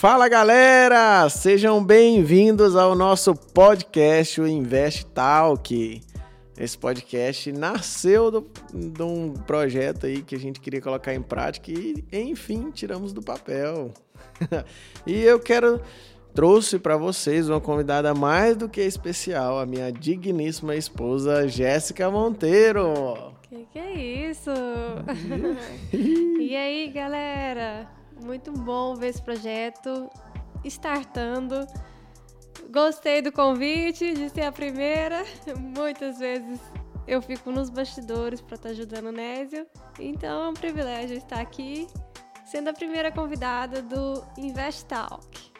Fala galera, sejam bem-vindos ao nosso podcast, o Invest Talk. Esse podcast nasceu do, de um projeto aí que a gente queria colocar em prática e, enfim, tiramos do papel. e eu quero trouxe para vocês uma convidada mais do que especial, a minha digníssima esposa Jéssica Monteiro. Que que é isso? e aí, galera? Muito bom ver esse projeto startando. Gostei do convite de ser a primeira. Muitas vezes eu fico nos bastidores para estar tá ajudando o Nésio. Então é um privilégio estar aqui sendo a primeira convidada do Invest Talk.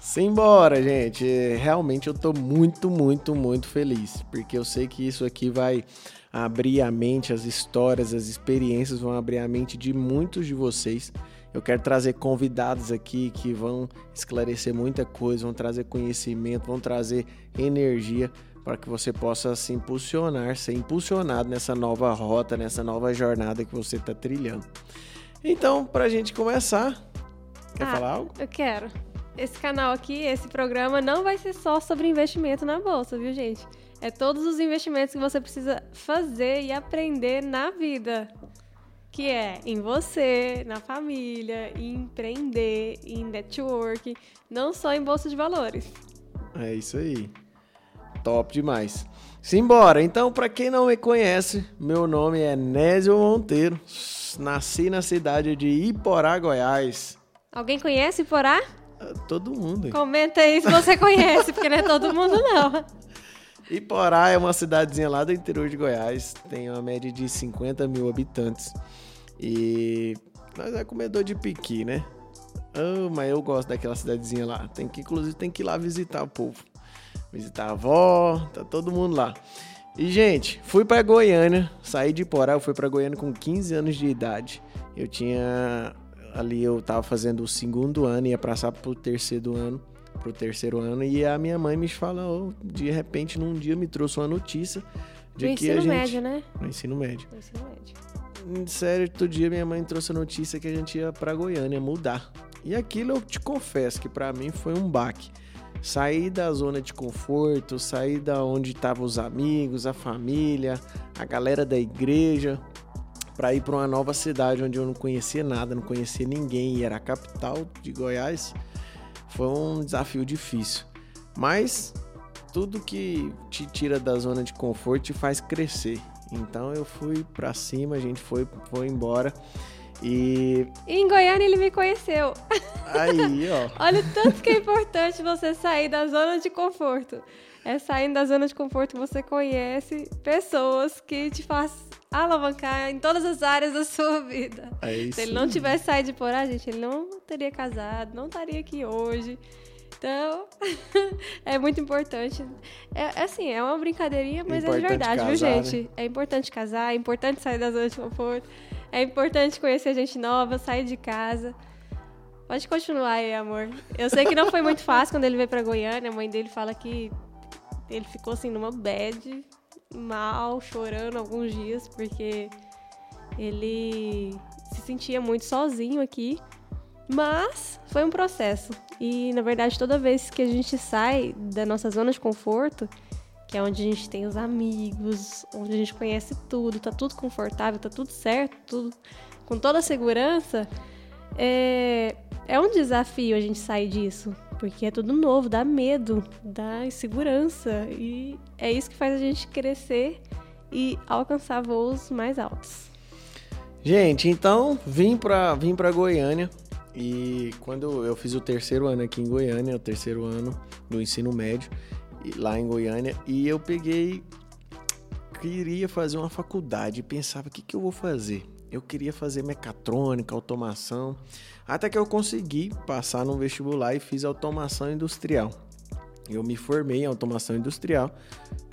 Simbora, gente. Realmente eu tô muito, muito, muito feliz, porque eu sei que isso aqui vai abrir a mente, as histórias, as experiências vão abrir a mente de muitos de vocês. Eu quero trazer convidados aqui que vão esclarecer muita coisa, vão trazer conhecimento, vão trazer energia para que você possa se impulsionar, ser impulsionado nessa nova rota, nessa nova jornada que você está trilhando. Então, para a gente começar, quer ah, falar algo? Eu quero. Esse canal aqui, esse programa, não vai ser só sobre investimento na bolsa, viu, gente? É todos os investimentos que você precisa fazer e aprender na vida. Que é em você, na família, em empreender, em network, não só em bolsa de valores. É isso aí. Top demais. Simbora. Então, para quem não me conhece, meu nome é Nésio Monteiro. Nasci na cidade de Iporá, Goiás. Alguém conhece Iporá? Ah, todo mundo. Comenta aí se você conhece, porque não é todo mundo não. Iporá é uma cidadezinha lá do interior de Goiás, tem uma média de 50 mil habitantes. E nós é comedor de piqui, né? Oh, mas eu gosto daquela cidadezinha lá. Tem que, inclusive, tem que ir lá visitar o povo. Visitar a avó, tá todo mundo lá. E, gente, fui para Goiânia, saí de Iporá, eu fui para Goiânia com 15 anos de idade. Eu tinha ali eu tava fazendo o segundo ano, ia passar pro terceiro ano pro terceiro ano e a minha mãe me falou, de repente num dia me trouxe uma notícia de no que a gente médio, né? No ensino médio. No ensino médio. Sério, todo dia minha mãe trouxe a notícia que a gente ia para Goiânia mudar. E aquilo eu te confesso que para mim foi um baque. Sair da zona de conforto, sair da onde estavam os amigos, a família, a galera da igreja, para ir para uma nova cidade onde eu não conhecia nada, não conhecia ninguém e era a capital de Goiás foi um desafio difícil. Mas tudo que te tira da zona de conforto te faz crescer. Então eu fui para cima, a gente foi, foi embora. E... e em Goiânia ele me conheceu. Aí, ó. Olha o tanto que é importante você sair da zona de conforto. É saindo da zona de conforto que você conhece pessoas que te fazem alavancar em todas as áreas da sua vida. É isso. Se ele não tivesse saído de Porá, gente, ele não teria casado, não estaria aqui hoje. Então, é muito importante. É, é assim, é uma brincadeirinha, mas é, é de verdade, casar, viu, gente? Né? É importante casar, é importante sair da zona de conforto, é importante conhecer gente nova, sair de casa. Pode continuar aí, amor. Eu sei que não foi muito fácil quando ele veio pra Goiânia. A mãe dele fala que ele ficou assim numa bad mal, chorando alguns dias, porque ele se sentia muito sozinho aqui. Mas foi um processo. E na verdade, toda vez que a gente sai da nossa zona de conforto, que é onde a gente tem os amigos, onde a gente conhece tudo, tá tudo confortável, tá tudo certo, tudo com toda a segurança, é, é um desafio a gente sair disso porque é tudo novo, dá medo, dá insegurança e é isso que faz a gente crescer e alcançar voos mais altos. Gente, então vim para vim para Goiânia e quando eu fiz o terceiro ano aqui em Goiânia, o terceiro ano do ensino médio lá em Goiânia e eu peguei queria fazer uma faculdade, pensava o que que eu vou fazer. Eu queria fazer mecatrônica, automação. Até que eu consegui passar no vestibular e fiz automação industrial. Eu me formei em automação industrial,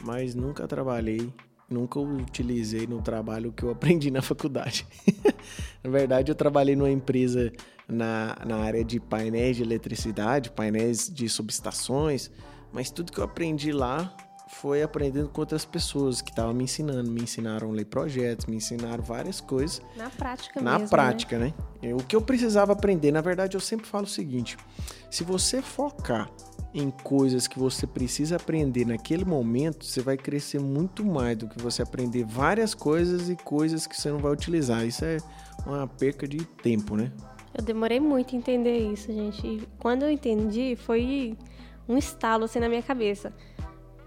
mas nunca trabalhei, nunca utilizei no trabalho que eu aprendi na faculdade. na verdade, eu trabalhei numa empresa na, na área de painéis de eletricidade, painéis de subestações, mas tudo que eu aprendi lá foi aprendendo com outras pessoas que estavam me ensinando. Me ensinaram a ler projetos, me ensinaram várias coisas. Na prática Na mesmo, né? prática, né? né? O que eu precisava aprender, na verdade, eu sempre falo o seguinte: se você focar em coisas que você precisa aprender naquele momento, você vai crescer muito mais do que você aprender várias coisas e coisas que você não vai utilizar. Isso é uma perca de tempo, né? Eu demorei muito a entender isso, gente. E quando eu entendi, foi um estalo assim na minha cabeça.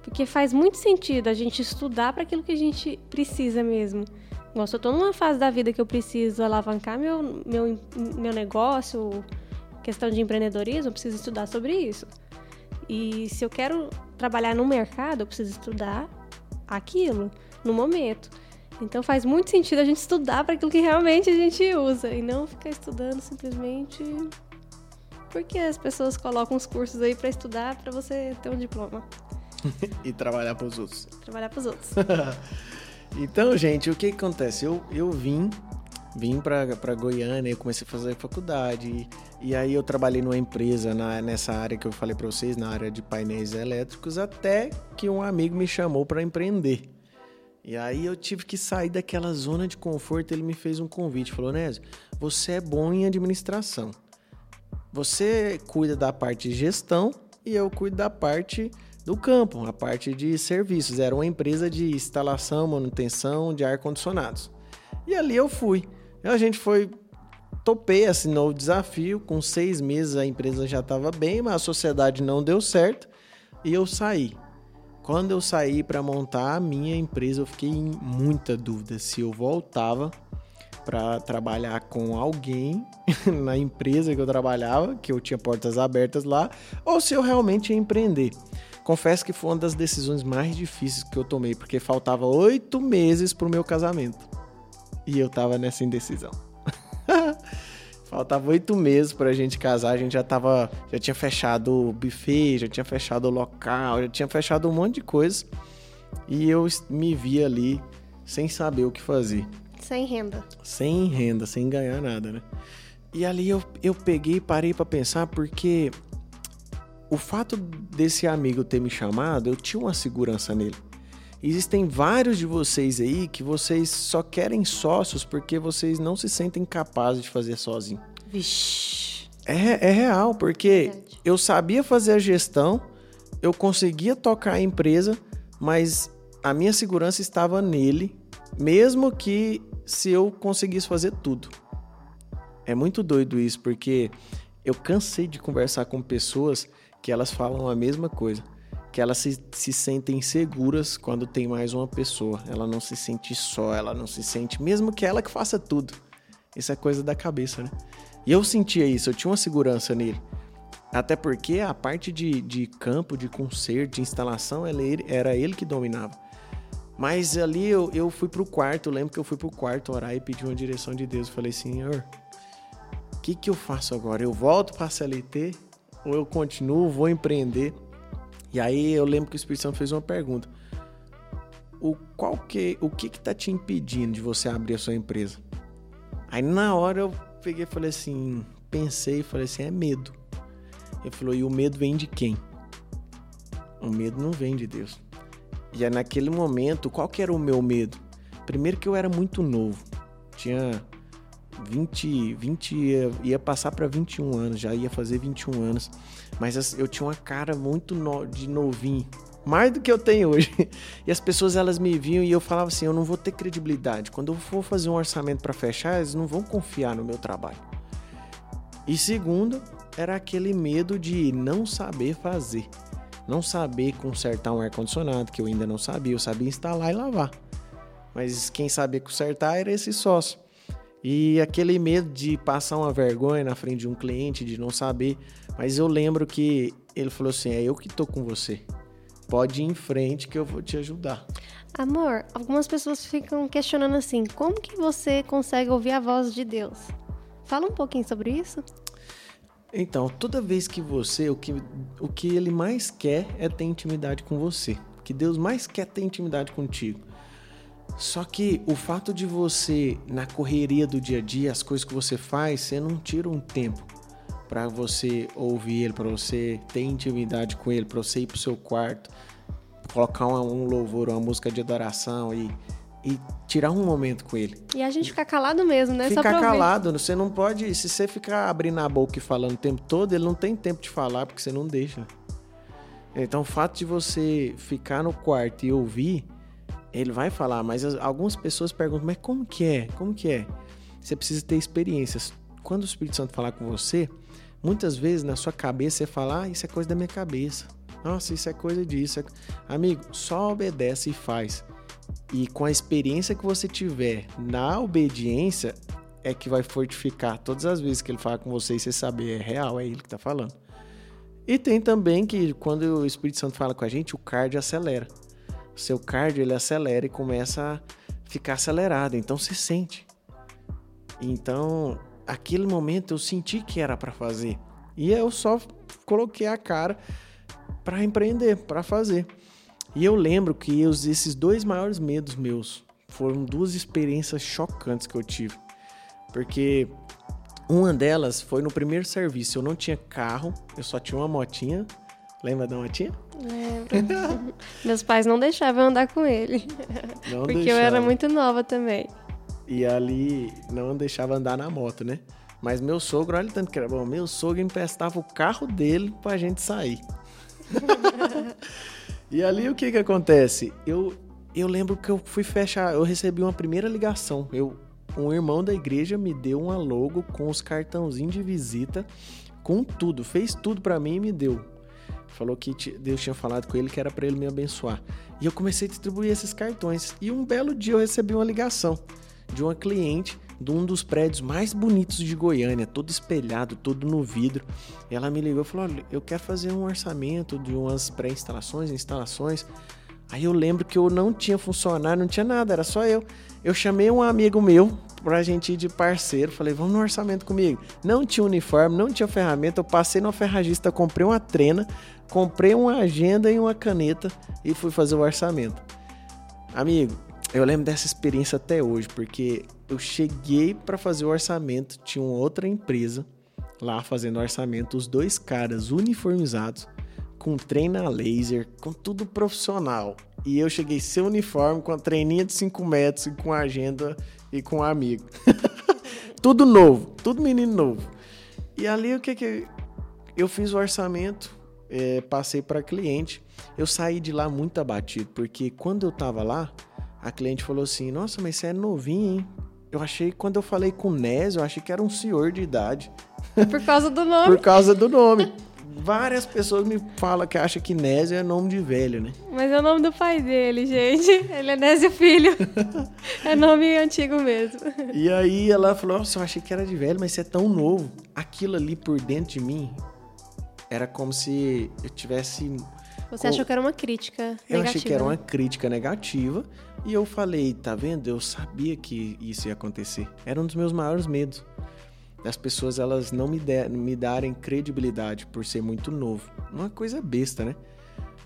Porque faz muito sentido a gente estudar para aquilo que a gente precisa mesmo. Se eu tô numa fase da vida que eu preciso alavancar meu, meu, meu negócio, questão de empreendedorismo, eu preciso estudar sobre isso. E se eu quero trabalhar no mercado, eu preciso estudar aquilo no momento. Então faz muito sentido a gente estudar para aquilo que realmente a gente usa e não ficar estudando simplesmente porque as pessoas colocam os cursos aí para estudar para você ter um diploma. e trabalhar para os outros. Trabalhar para os outros. então, gente, o que, que acontece? Eu, eu vim vim para Goiânia, eu comecei a fazer faculdade e, e aí eu trabalhei numa empresa na, nessa área que eu falei para vocês, na área de painéis elétricos, até que um amigo me chamou para empreender. E aí eu tive que sair daquela zona de conforto. Ele me fez um convite, falou: Nésio, você é bom em administração. Você cuida da parte de gestão e eu cuido da parte do campo, a parte de serviços. Era uma empresa de instalação, manutenção de ar-condicionados. E ali eu fui. A gente foi, topei, assinou o desafio. Com seis meses a empresa já estava bem, mas a sociedade não deu certo e eu saí. Quando eu saí para montar a minha empresa, eu fiquei em muita dúvida se eu voltava para trabalhar com alguém na empresa que eu trabalhava, que eu tinha portas abertas lá, ou se eu realmente ia empreender. Confesso que foi uma das decisões mais difíceis que eu tomei, porque faltava oito meses para o meu casamento. E eu tava nessa indecisão. Faltava oito meses pra gente casar, a gente já tava. Já tinha fechado o buffet, já tinha fechado o local, já tinha fechado um monte de coisa. E eu me vi ali sem saber o que fazer. Sem renda. Sem renda, sem ganhar nada, né? E ali eu, eu peguei e parei para pensar porque o fato desse amigo ter me chamado, eu tinha uma segurança nele. Existem vários de vocês aí que vocês só querem sócios porque vocês não se sentem capazes de fazer sozinho. Vixe. É, é real, porque Verdade. eu sabia fazer a gestão, eu conseguia tocar a empresa, mas a minha segurança estava nele mesmo que se eu conseguisse fazer tudo. É muito doido isso, porque eu cansei de conversar com pessoas que elas falam a mesma coisa. Que elas se, se sentem seguras quando tem mais uma pessoa. Ela não se sente só, ela não se sente, mesmo que ela que faça tudo. Isso é coisa da cabeça, né? E eu sentia isso, eu tinha uma segurança nele. Até porque a parte de, de campo, de conserto, de instalação, ele, era ele que dominava. Mas ali eu, eu fui pro quarto, lembro que eu fui pro quarto orar e pedi uma direção de Deus. Eu falei, Senhor, o que, que eu faço agora? Eu volto para a CLT ou eu continuo, vou empreender? E aí eu lembro que o Espírito Santo fez uma pergunta. O, qual que, o que que tá te impedindo de você abrir a sua empresa? Aí na hora eu peguei e falei assim, pensei e falei assim, é medo. Ele falou, e o medo vem de quem? O medo não vem de Deus. E é naquele momento, qual que era o meu medo? Primeiro que eu era muito novo. Tinha 20, 20 ia, ia passar para 21 anos, já ia fazer 21 anos. Mas eu tinha uma cara muito no, de novinho, mais do que eu tenho hoje. E as pessoas elas me viam e eu falava assim, eu não vou ter credibilidade. Quando eu for fazer um orçamento para fechar, eles não vão confiar no meu trabalho. E segundo, era aquele medo de não saber fazer não saber consertar um ar-condicionado, que eu ainda não sabia, eu sabia instalar e lavar. Mas quem sabia consertar era esse sócio. E aquele medo de passar uma vergonha na frente de um cliente, de não saber. Mas eu lembro que ele falou assim: é eu que tô com você. Pode ir em frente que eu vou te ajudar. Amor, algumas pessoas ficam questionando assim: como que você consegue ouvir a voz de Deus? Fala um pouquinho sobre isso. Então, toda vez que você, o que, o que ele mais quer é ter intimidade com você. O que Deus mais quer é ter intimidade contigo. Só que o fato de você, na correria do dia a dia, as coisas que você faz, você não tira um tempo para você ouvir ele, para você ter intimidade com ele, para você ir pro seu quarto. colocar um, louvor, uma música de adoração e, e tirar um momento com ele. E a gente ficar calado mesmo, né? Ficar calado, você não pode. Se você ficar abrindo a boca e falando o tempo todo, ele não tem tempo de falar porque você não deixa. Então, o fato de você ficar no quarto e ouvir, ele vai falar, mas algumas pessoas perguntam, mas como que é? Como que é? Você precisa ter experiências. Quando o Espírito Santo falar com você, muitas vezes na sua cabeça você fala, ah, isso é coisa da minha cabeça. Nossa, isso é coisa disso. Amigo, só obedece e faz. E com a experiência que você tiver na obediência, é que vai fortificar todas as vezes que ele fala com você e você saber é real, é ele que está falando. E tem também que quando o Espírito Santo fala com a gente, o cardio acelera. Seu cardio ele acelera e começa a ficar acelerado, então você sente. Então, aquele momento eu senti que era para fazer. E eu só coloquei a cara para empreender, para fazer. E eu lembro que esses dois maiores medos meus foram duas experiências chocantes que eu tive. Porque uma delas foi no primeiro serviço. Eu não tinha carro, eu só tinha uma motinha. Lembra da motinha? Lembro. Meus pais não deixavam andar com ele. Não porque deixava. eu era muito nova também. E ali não deixava andar na moto, né? Mas meu sogro, olha tanto que era bom. Meu sogro emprestava o carro dele pra gente sair. e ali o que que acontece? Eu, eu lembro que eu fui fechar, eu recebi uma primeira ligação. Eu, um irmão da igreja me deu uma logo com os cartãozinhos de visita, com tudo, fez tudo para mim e me deu. Falou que Deus tinha falado com ele que era para ele me abençoar. E eu comecei a distribuir esses cartões. E um belo dia eu recebi uma ligação de uma cliente de um dos prédios mais bonitos de Goiânia, todo espelhado, todo no vidro. Ela me ligou e falou: Olha, eu quero fazer um orçamento de umas pré-instalações, instalações. Aí eu lembro que eu não tinha funcionário, não tinha nada, era só eu. Eu chamei um amigo meu pra gente ir de parceiro. Falei, vamos no orçamento comigo. Não tinha uniforme, não tinha ferramenta. Eu passei no ferragista, comprei uma trena, comprei uma agenda e uma caneta e fui fazer o orçamento. Amigo, eu lembro dessa experiência até hoje, porque eu cheguei para fazer o orçamento, tinha uma outra empresa lá fazendo orçamento, os dois caras uniformizados, com treino a laser, com tudo profissional. E eu cheguei sem uniforme, com a treininha de 5 metros, e com agenda e com um amigo. tudo novo, tudo menino novo. E ali o que que eu fiz o orçamento, é, passei para cliente. Eu saí de lá muito abatido, porque quando eu tava lá, a cliente falou assim: Nossa, mas você é novinho, hein? Eu achei, quando eu falei com Nésio, eu achei que era um senhor de idade. Por causa do nome. Por causa do nome. Várias pessoas me falam que acham que Nésio é nome de velho, né? Mas é o nome do pai dele, gente. Ele é Nésio Filho. é nome antigo mesmo. E aí ela falou: Nossa, eu achei que era de velho, mas você é tão novo. Aquilo ali por dentro de mim era como se eu tivesse você achou que era uma crítica negativa? Eu achei que era uma né? crítica negativa. E eu falei, tá vendo? Eu sabia que isso ia acontecer. Era um dos meus maiores medos. Das pessoas elas não me, der, me darem credibilidade por ser muito novo. Uma coisa besta, né?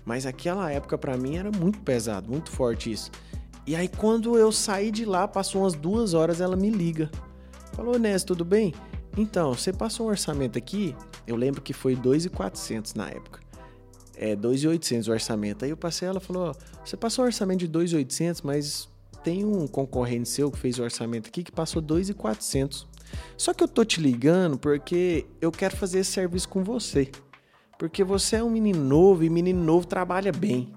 Mas aquela época para mim era muito pesado, muito forte isso. E aí quando eu saí de lá, passou umas duas horas, ela me liga. Falou, Nés, tudo bem? Então, você passou um orçamento aqui? Eu lembro que foi 2.400 na época é 2.800 o orçamento. Aí eu passei, ela falou, você passou um orçamento de 2.800, mas tem um concorrente seu que fez o orçamento aqui que passou 2.400. Só que eu tô te ligando porque eu quero fazer esse serviço com você. Porque você é um menino novo e menino novo trabalha bem.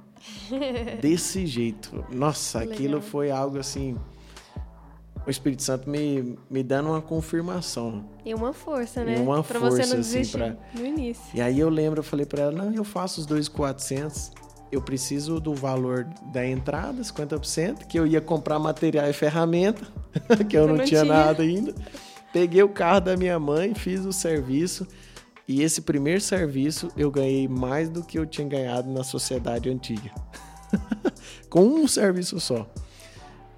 Desse jeito. Nossa, aquilo foi algo assim o Espírito Santo me, me dando uma confirmação. E uma força, né? E uma pra força, você não assim, desistir assim, pra... no início. E aí eu lembro, eu falei para ela, não, eu faço os 2,400, eu preciso do valor da entrada, 50%, que eu ia comprar material e ferramenta, que eu não, não, tinha, tinha nada ainda. Peguei o carro da minha mãe, fiz o serviço, e esse primeiro serviço eu ganhei mais do que eu tinha ganhado na sociedade antiga. Com um serviço só.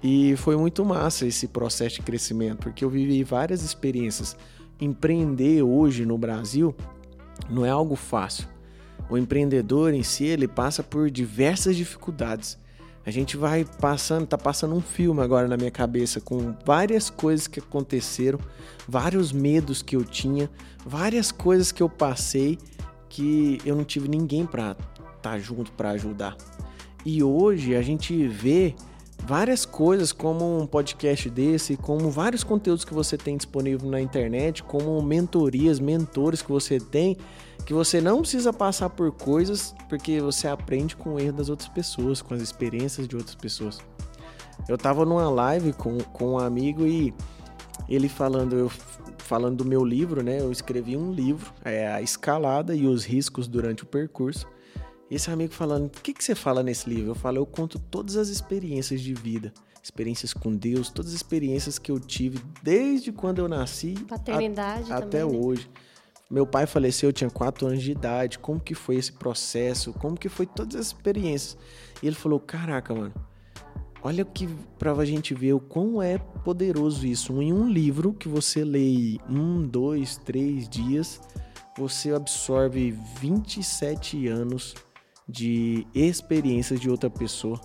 E foi muito massa esse processo de crescimento, porque eu vivi várias experiências. Empreender hoje no Brasil não é algo fácil. O empreendedor em si, ele passa por diversas dificuldades. A gente vai passando, tá passando um filme agora na minha cabeça com várias coisas que aconteceram, vários medos que eu tinha, várias coisas que eu passei que eu não tive ninguém para estar tá junto para ajudar. E hoje a gente vê várias coisas como um podcast desse, como vários conteúdos que você tem disponível na internet, como mentorias, mentores que você tem, que você não precisa passar por coisas porque você aprende com o erro das outras pessoas, com as experiências de outras pessoas. Eu tava numa live com, com um amigo e ele falando, eu falando do meu livro, né? Eu escrevi um livro, é a escalada e os riscos durante o percurso. Esse amigo falando, o que, que você fala nesse livro? Eu falo, eu conto todas as experiências de vida, experiências com Deus, todas as experiências que eu tive desde quando eu nasci Paternidade a, até né? hoje. Meu pai faleceu, eu tinha 4 anos de idade. Como que foi esse processo? Como que foi todas as experiências? E ele falou: "Caraca, mano. Olha que para a gente ver o quão é poderoso isso. Em um livro que você lê um, dois, três dias, você absorve 27 anos de experiências de outra pessoa.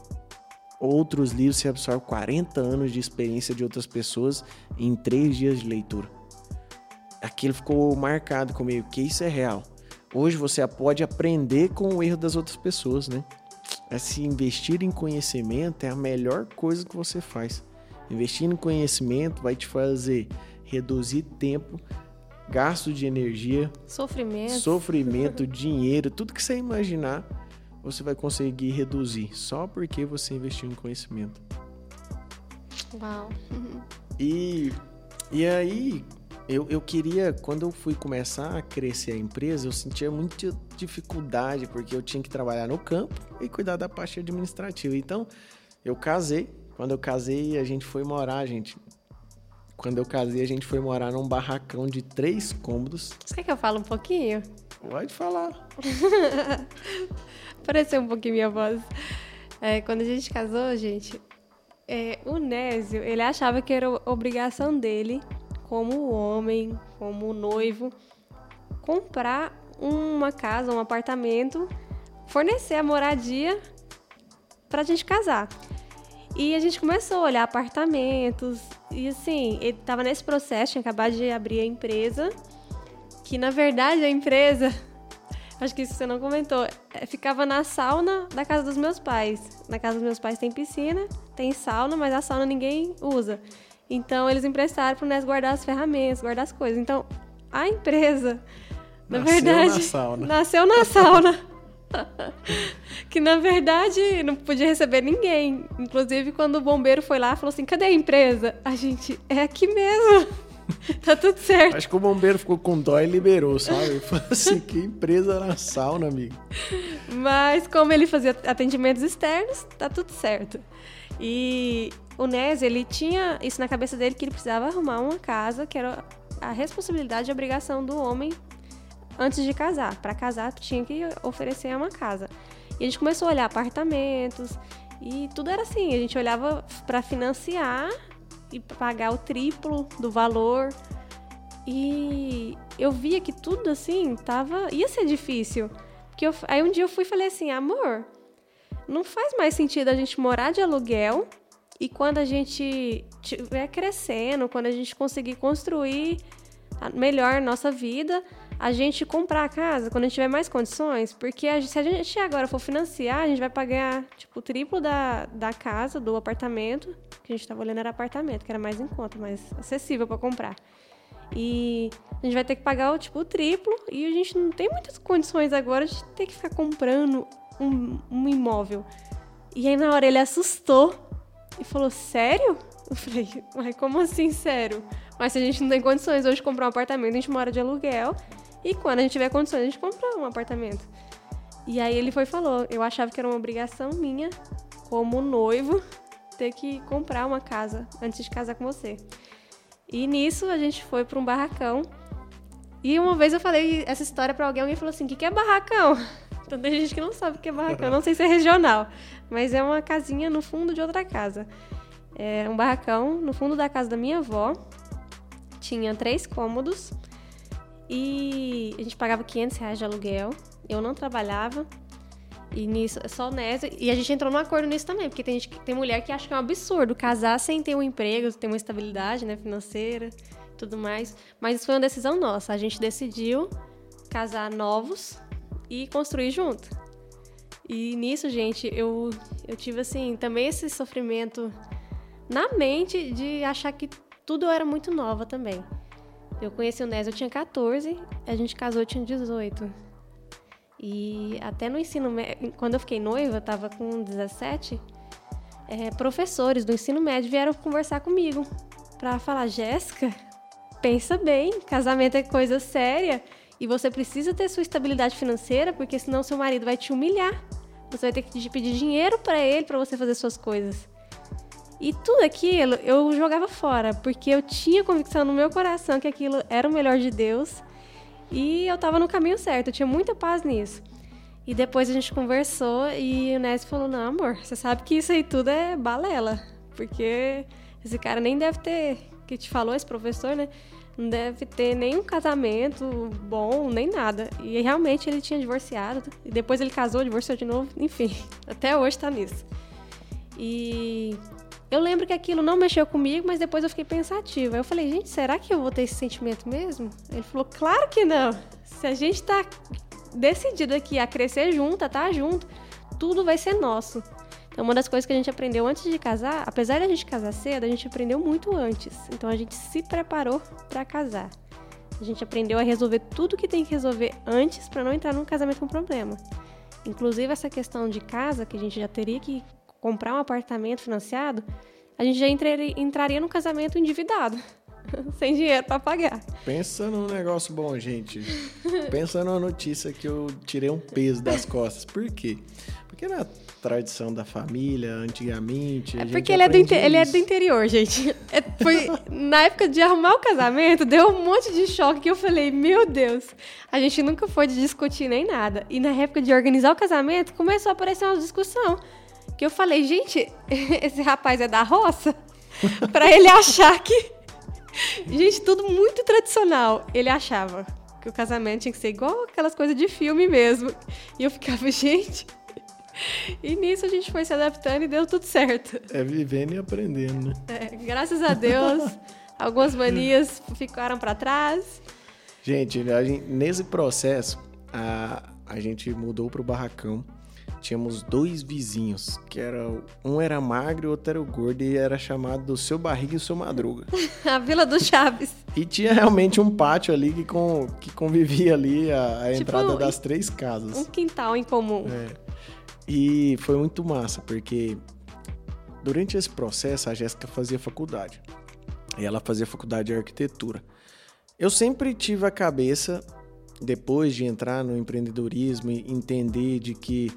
Outros livros você absorve 40 anos de experiência de outras pessoas em três dias de leitura. Aquilo ficou marcado comigo, que isso é real. Hoje você pode aprender com o erro das outras pessoas, né? É se investir em conhecimento é a melhor coisa que você faz. Investir em conhecimento vai te fazer reduzir tempo, gasto de energia, sofrimento, sofrimento, dinheiro, tudo que você imaginar você vai conseguir reduzir só porque você investiu em conhecimento. Uau! E, e aí, eu, eu queria, quando eu fui começar a crescer a empresa, eu sentia muita dificuldade, porque eu tinha que trabalhar no campo e cuidar da parte administrativa. Então, eu casei. Quando eu casei, a gente foi morar, gente. Quando eu casei, a gente foi morar num barracão de três cômodos. Você quer que eu fale um pouquinho? Pode falar. Pareceu um pouquinho minha voz. É, quando a gente casou, gente, é, o Nésio, ele achava que era obrigação dele, como homem, como noivo, comprar uma casa, um apartamento, fornecer a moradia pra gente casar. E a gente começou a olhar apartamentos, e assim, ele tava nesse processo, tinha acabado de abrir a empresa, que na verdade a empresa acho que isso você não comentou. É, ficava na sauna da casa dos meus pais. Na casa dos meus pais tem piscina, tem sauna, mas a sauna ninguém usa. Então eles emprestaram para o Nes guardar as ferramentas, guardar as coisas. Então a empresa, na nasceu verdade, na sauna. nasceu na sauna. que na verdade não podia receber ninguém. Inclusive, quando o bombeiro foi lá, falou assim: cadê a empresa? A gente, é aqui mesmo. tá tudo certo. Acho que o bombeiro ficou com dó e liberou, sabe? Falou assim, que empresa na sauna, amigo. Mas como ele fazia atendimentos externos, tá tudo certo. E o Nes, ele tinha isso na cabeça dele que ele precisava arrumar uma casa, que era a responsabilidade e obrigação do homem antes de casar. Para casar, tinha que oferecer uma casa. E a gente começou a olhar apartamentos e tudo era assim, a gente olhava para financiar e pagar o triplo do valor. E eu via que tudo assim tava ia ser difícil. Porque eu, aí um dia eu fui e falei assim, amor, não faz mais sentido a gente morar de aluguel e quando a gente estiver crescendo, quando a gente conseguir construir melhor nossa vida, a gente comprar a casa quando a gente tiver mais condições, porque a, se a gente agora for financiar, a gente vai pagar tipo o triplo da, da casa, do apartamento, que a gente estava olhando era apartamento, que era mais em conta, mais acessível para comprar. E a gente vai ter que pagar o tipo o triplo e a gente não tem muitas condições agora de ter que ficar comprando um, um imóvel. E aí na hora ele assustou e falou: "Sério?" Eu falei: "Mas como assim, sério?" Mas se a gente não tem condições hoje de comprar um apartamento, a gente mora de aluguel e quando a gente tiver condições, a gente compra um apartamento. E aí ele foi e falou: eu achava que era uma obrigação minha, como noivo, ter que comprar uma casa antes de casar com você. E nisso a gente foi para um barracão. E uma vez eu falei essa história para alguém, alguém falou assim: o que, que é barracão? Então tem gente que não sabe o que é barracão, não sei se é regional, mas é uma casinha no fundo de outra casa. É um barracão no fundo da casa da minha avó. Tinha três cômodos e a gente pagava 500 reais de aluguel. Eu não trabalhava. E nisso, só nessa. E a gente entrou num acordo nisso também, porque tem, gente, tem mulher que acha que é um absurdo casar sem ter um emprego, ter uma estabilidade né, financeira tudo mais. Mas isso foi uma decisão nossa. A gente decidiu casar novos e construir junto. E nisso, gente, eu, eu tive, assim, também esse sofrimento na mente de achar que tudo era muito nova também. Eu conheci o Nésio, eu tinha 14, a gente casou, eu tinha 18. E até no ensino médio, quando eu fiquei noiva, eu tava com 17, é, professores do ensino médio vieram conversar comigo para falar: Jéssica, pensa bem, casamento é coisa séria e você precisa ter sua estabilidade financeira, porque senão seu marido vai te humilhar. Você vai ter que pedir dinheiro para ele para você fazer suas coisas. E tudo aquilo eu jogava fora, porque eu tinha convicção no meu coração que aquilo era o melhor de Deus e eu estava no caminho certo, eu tinha muita paz nisso. E depois a gente conversou e o Ness falou: Não, amor, você sabe que isso aí tudo é balela, porque esse cara nem deve ter, que te falou, esse professor, né? Não deve ter nenhum casamento bom, nem nada. E realmente ele tinha divorciado. E depois ele casou, divorciou de novo. Enfim, até hoje tá nisso. E eu lembro que aquilo não mexeu comigo, mas depois eu fiquei pensativa. Eu falei, gente, será que eu vou ter esse sentimento mesmo? Ele falou, claro que não. Se a gente tá decidido aqui a crescer junto, a tá junto, tudo vai ser nosso. Então, uma das coisas que a gente aprendeu antes de casar, apesar de a gente casar cedo, a gente aprendeu muito antes. Então, a gente se preparou para casar. A gente aprendeu a resolver tudo que tem que resolver antes para não entrar num casamento com problema. Inclusive, essa questão de casa, que a gente já teria que comprar um apartamento financiado, a gente já entraria, entraria no casamento endividado. sem dinheiro para pagar. Pensa num negócio bom, gente. Pensa numa notícia que eu tirei um peso das costas. Por quê? Porque na tradição da família, antigamente. É porque ele é, do ele é do interior, gente. É, foi na época de arrumar o casamento, deu um monte de choque que eu falei, meu Deus, a gente nunca foi de discutir nem nada. E na época de organizar o casamento, começou a aparecer uma discussão. Que eu falei, gente, esse rapaz é da roça? para ele achar que Gente, tudo muito tradicional. Ele achava que o casamento tinha que ser igual aquelas coisas de filme mesmo. E eu ficava, gente. E nisso a gente foi se adaptando e deu tudo certo. É vivendo e aprendendo, né? É, graças a Deus, algumas manias ficaram para trás. Gente, gente, nesse processo, a, a gente mudou pro barracão tínhamos dois vizinhos, que era um era magro e o outro era gordo, e era chamado do seu barriga e o seu madruga. a Vila do Chaves. E tinha realmente um pátio ali que, com, que convivia ali a, a tipo, entrada das três casas. Um quintal em comum. É. E foi muito massa, porque durante esse processo a Jéssica fazia faculdade. E ela fazia faculdade de arquitetura. Eu sempre tive a cabeça, depois de entrar no empreendedorismo e entender de que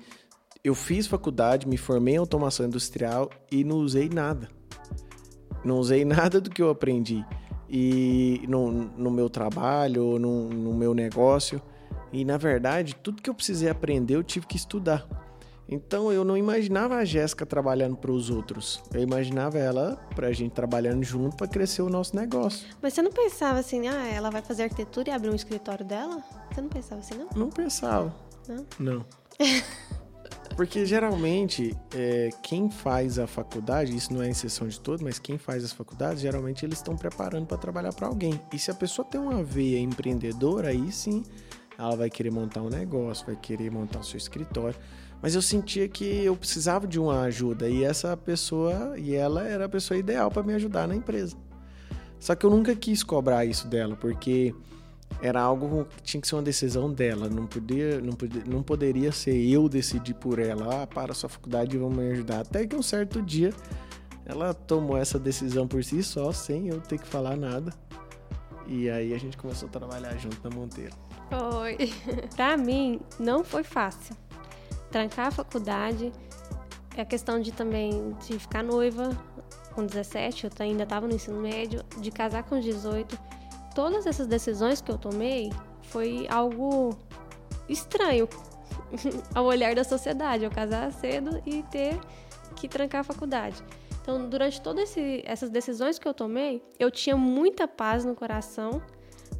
eu fiz faculdade, me formei em automação industrial e não usei nada. Não usei nada do que eu aprendi e no, no meu trabalho, no, no meu negócio. E na verdade, tudo que eu precisei aprender, eu tive que estudar. Então eu não imaginava a Jéssica trabalhando para os outros. Eu imaginava ela para a gente trabalhando junto para crescer o nosso negócio. Mas você não pensava assim, ah, ela vai fazer arquitetura e abrir um escritório dela? Você não pensava assim, não? Não pensava. Não? Não. Porque geralmente, é, quem faz a faculdade, isso não é exceção de todo, mas quem faz as faculdades, geralmente eles estão preparando para trabalhar para alguém. E se a pessoa tem uma veia empreendedora, aí sim ela vai querer montar um negócio, vai querer montar o seu escritório. Mas eu sentia que eu precisava de uma ajuda e essa pessoa, e ela era a pessoa ideal para me ajudar na empresa. Só que eu nunca quis cobrar isso dela, porque era algo que tinha que ser uma decisão dela, não podia, não, podia, não poderia ser eu decidir por ela, ah, para sua faculdade vamos me ajudar. Até que um certo dia ela tomou essa decisão por si só, sem eu ter que falar nada. E aí a gente começou a trabalhar junto na Monteiro. Foi. pra mim, não foi fácil. Trancar a faculdade, é a questão de também de ficar noiva com 17, eu ainda estava no ensino médio, de casar com 18 todas essas decisões que eu tomei foi algo estranho ao olhar da sociedade, eu casar cedo e ter que trancar a faculdade. Então, durante todas essas decisões que eu tomei, eu tinha muita paz no coração,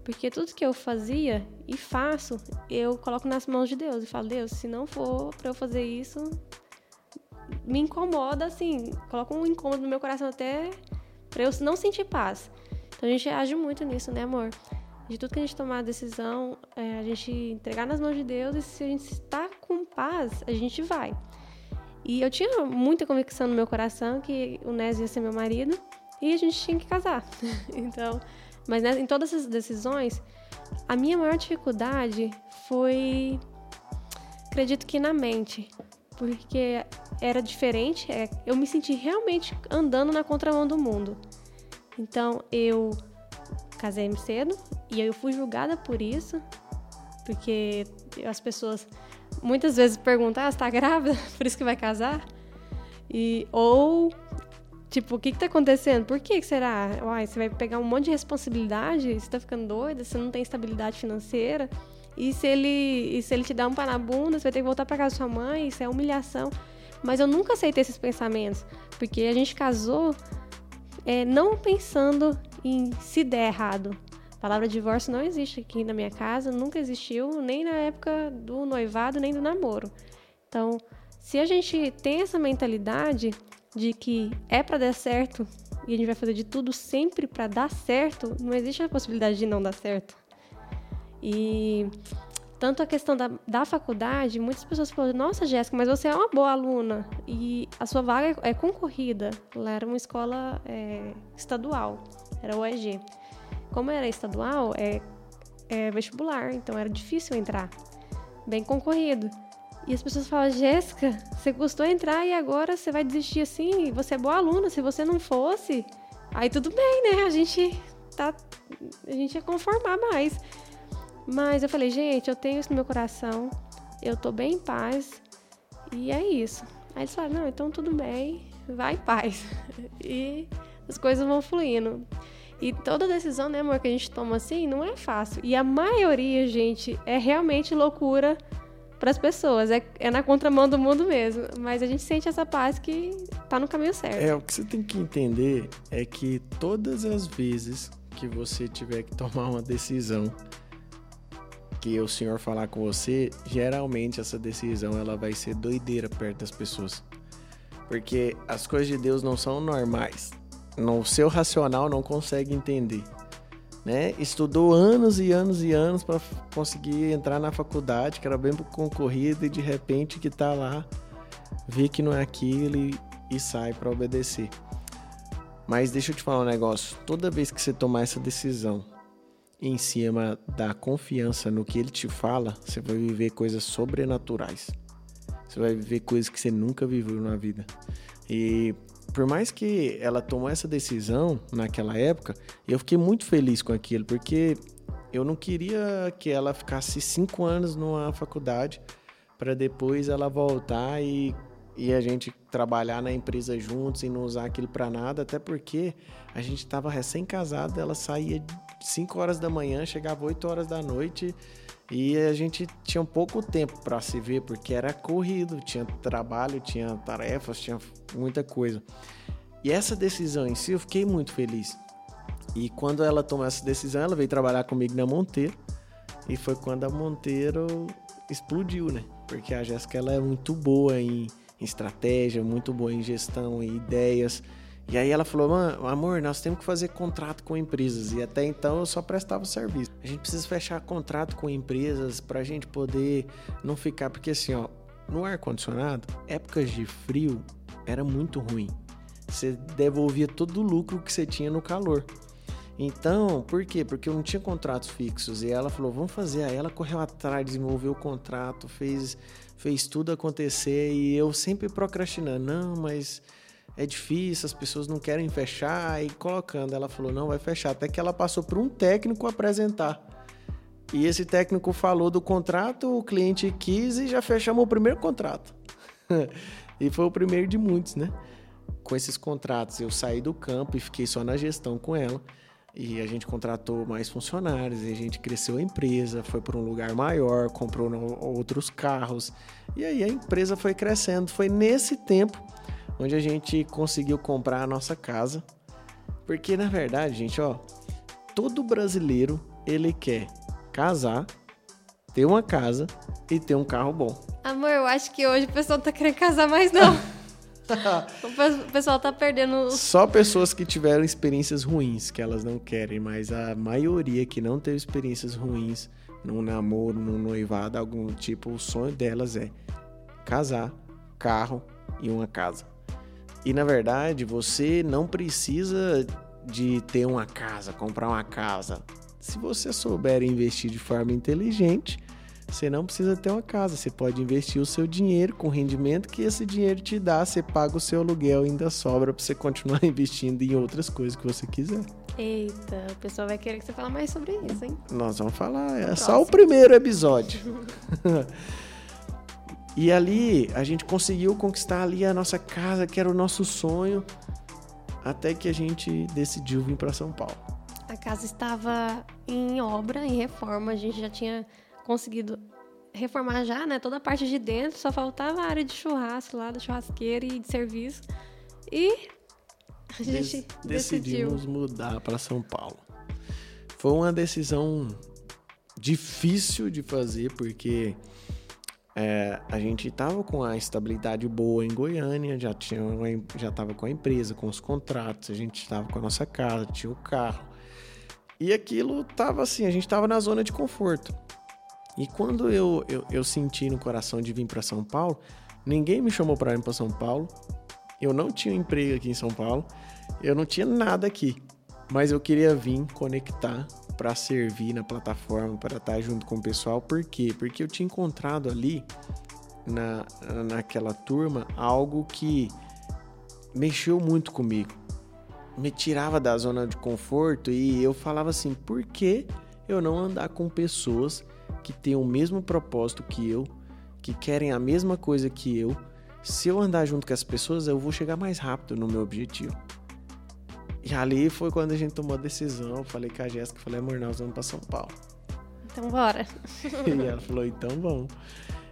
porque tudo que eu fazia e faço, eu coloco nas mãos de Deus e falo: Deus, se não for para eu fazer isso, me incomoda assim, coloca um incômodo no meu coração até para eu não sentir paz. Então a gente age muito nisso, né, amor? De tudo que a gente tomar a decisão, é, a gente entregar nas mãos de Deus e se a gente está com paz, a gente vai. E eu tinha muita convicção no meu coração que o Nésio ia ser meu marido e a gente tinha que casar. então, mas né, em todas essas decisões, a minha maior dificuldade foi, acredito que na mente, porque era diferente, é, eu me senti realmente andando na contramão do mundo. Então, eu casei cedo e eu fui julgada por isso, porque as pessoas muitas vezes perguntam: ah, você tá grávida? Por isso que vai casar? E, ou, tipo, o que que tá acontecendo? Por que, que será? Uai, você vai pegar um monte de responsabilidade? Você tá ficando doida? Você não tem estabilidade financeira? E se ele, e se ele te dá um pá na bunda, você vai ter que voltar para casa da sua mãe? Isso é humilhação. Mas eu nunca aceitei esses pensamentos, porque a gente casou é, não pensando em se der errado. A palavra divórcio não existe aqui na minha casa, nunca existiu, nem na época do noivado, nem do namoro. Então, se a gente tem essa mentalidade de que é para dar certo e a gente vai fazer de tudo sempre para dar certo, não existe a possibilidade de não dar certo. E tanto a questão da, da faculdade, muitas pessoas falam, nossa, Jéssica, mas você é uma boa aluna e a sua vaga é, é concorrida. Lá era uma escola é, estadual, era o EG. Como era estadual, é, é vestibular, então era difícil entrar. Bem concorrido. E as pessoas falam, Jéssica, você custou entrar e agora você vai desistir assim? Você é boa aluna, se você não fosse, aí tudo bem, né? A gente tá. A gente ia conformar mais. Mas eu falei, gente, eu tenho isso no meu coração, eu tô bem em paz e é isso. Aí eles falaram, não, então tudo bem, vai em paz. e as coisas vão fluindo. E toda decisão, né, amor, que a gente toma assim, não é fácil. E a maioria, gente, é realmente loucura para as pessoas. É, é na contramão do mundo mesmo. Mas a gente sente essa paz que tá no caminho certo. É, o que você tem que entender é que todas as vezes que você tiver que tomar uma decisão que o senhor falar com você, geralmente essa decisão ela vai ser doideira perto das pessoas. Porque as coisas de Deus não são normais. No seu racional não consegue entender. Né? Estudou anos e anos e anos para conseguir entrar na faculdade, que era bem concorrida, e de repente que tá lá, vê que não é aquilo e, e sai para obedecer. Mas deixa eu te falar um negócio: toda vez que você tomar essa decisão, em cima da confiança no que ele te fala, você vai viver coisas sobrenaturais. Você vai viver coisas que você nunca viveu na vida. E por mais que ela tomou essa decisão naquela época, eu fiquei muito feliz com aquilo, porque eu não queria que ela ficasse cinco anos numa faculdade para depois ela voltar e, e a gente trabalhar na empresa juntos e não usar aquilo para nada, até porque a gente estava recém-casado, ela saía 5 horas da manhã, chegava 8 horas da noite e a gente tinha um pouco tempo para se ver, porque era corrido, tinha trabalho, tinha tarefas, tinha muita coisa. E essa decisão em si, eu fiquei muito feliz. E quando ela tomou essa decisão, ela veio trabalhar comigo na Monteiro. E foi quando a Monteiro explodiu, né? Porque a Jéssica ela é muito boa em, em estratégia, muito boa em gestão, em ideias. E aí ela falou, mano, amor, nós temos que fazer contrato com empresas. E até então eu só prestava serviço. A gente precisa fechar contrato com empresas pra gente poder não ficar. Porque assim, ó, no ar-condicionado, épocas de frio era muito ruim. Você devolvia todo o lucro que você tinha no calor. Então, por quê? Porque eu não tinha contratos fixos. E ela falou, vamos fazer. Aí ela correu atrás, desenvolveu o contrato, fez, fez tudo acontecer. E eu sempre procrastinando. Não, mas é difícil, as pessoas não querem fechar e colocando. Ela falou: não, vai fechar. Até que ela passou por um técnico apresentar. E esse técnico falou do contrato, o cliente quis e já fechamos o primeiro contrato. e foi o primeiro de muitos, né? Com esses contratos, eu saí do campo e fiquei só na gestão com ela. E a gente contratou mais funcionários, e a gente cresceu a empresa, foi para um lugar maior, comprou outros carros. E aí a empresa foi crescendo. Foi nesse tempo onde a gente conseguiu comprar a nossa casa. Porque na verdade, gente, ó, todo brasileiro ele quer casar, ter uma casa e ter um carro bom. Amor, eu acho que hoje o pessoal não tá querendo casar mais não. o pessoal tá perdendo. Só pessoas que tiveram experiências ruins que elas não querem, mas a maioria que não teve experiências ruins num namoro, num noivado, algum tipo, o sonho delas é casar, carro e uma casa. E na verdade, você não precisa de ter uma casa, comprar uma casa. Se você souber investir de forma inteligente, você não precisa ter uma casa. Você pode investir o seu dinheiro com rendimento que esse dinheiro te dá. Você paga o seu aluguel e ainda sobra para você continuar investindo em outras coisas que você quiser. Eita, o pessoal vai querer que você fale mais sobre isso, hein? Nós vamos falar. É só o primeiro episódio. e ali a gente conseguiu conquistar ali a nossa casa, que era o nosso sonho, até que a gente decidiu vir para São Paulo. A casa estava em obra, em reforma. A gente já tinha conseguido reformar já, né? Toda a parte de dentro, só faltava a área de churrasco lá, da churrasqueira e de serviço. E a gente decidimos decidiu. mudar para São Paulo. Foi uma decisão difícil de fazer porque é, a gente estava com a estabilidade boa em Goiânia, já tinha já estava com a empresa, com os contratos, a gente estava com a nossa casa, tinha o carro. E aquilo estava assim, a gente estava na zona de conforto. E quando eu, eu, eu senti no coração de vir para São Paulo, ninguém me chamou para ir para São Paulo. Eu não tinha emprego aqui em São Paulo, eu não tinha nada aqui, mas eu queria vir conectar para servir na plataforma, para estar junto com o pessoal. Por quê? Porque eu tinha encontrado ali na, naquela turma algo que mexeu muito comigo. Me tirava da zona de conforto e eu falava assim: por que eu não andar com pessoas que têm o mesmo propósito que eu, que querem a mesma coisa que eu? Se eu andar junto com as pessoas, eu vou chegar mais rápido no meu objetivo. E ali foi quando a gente tomou a decisão. Eu falei com a Jéssica, falei, amor, nós vamos pra São Paulo. Então bora. e ela falou, então vamos.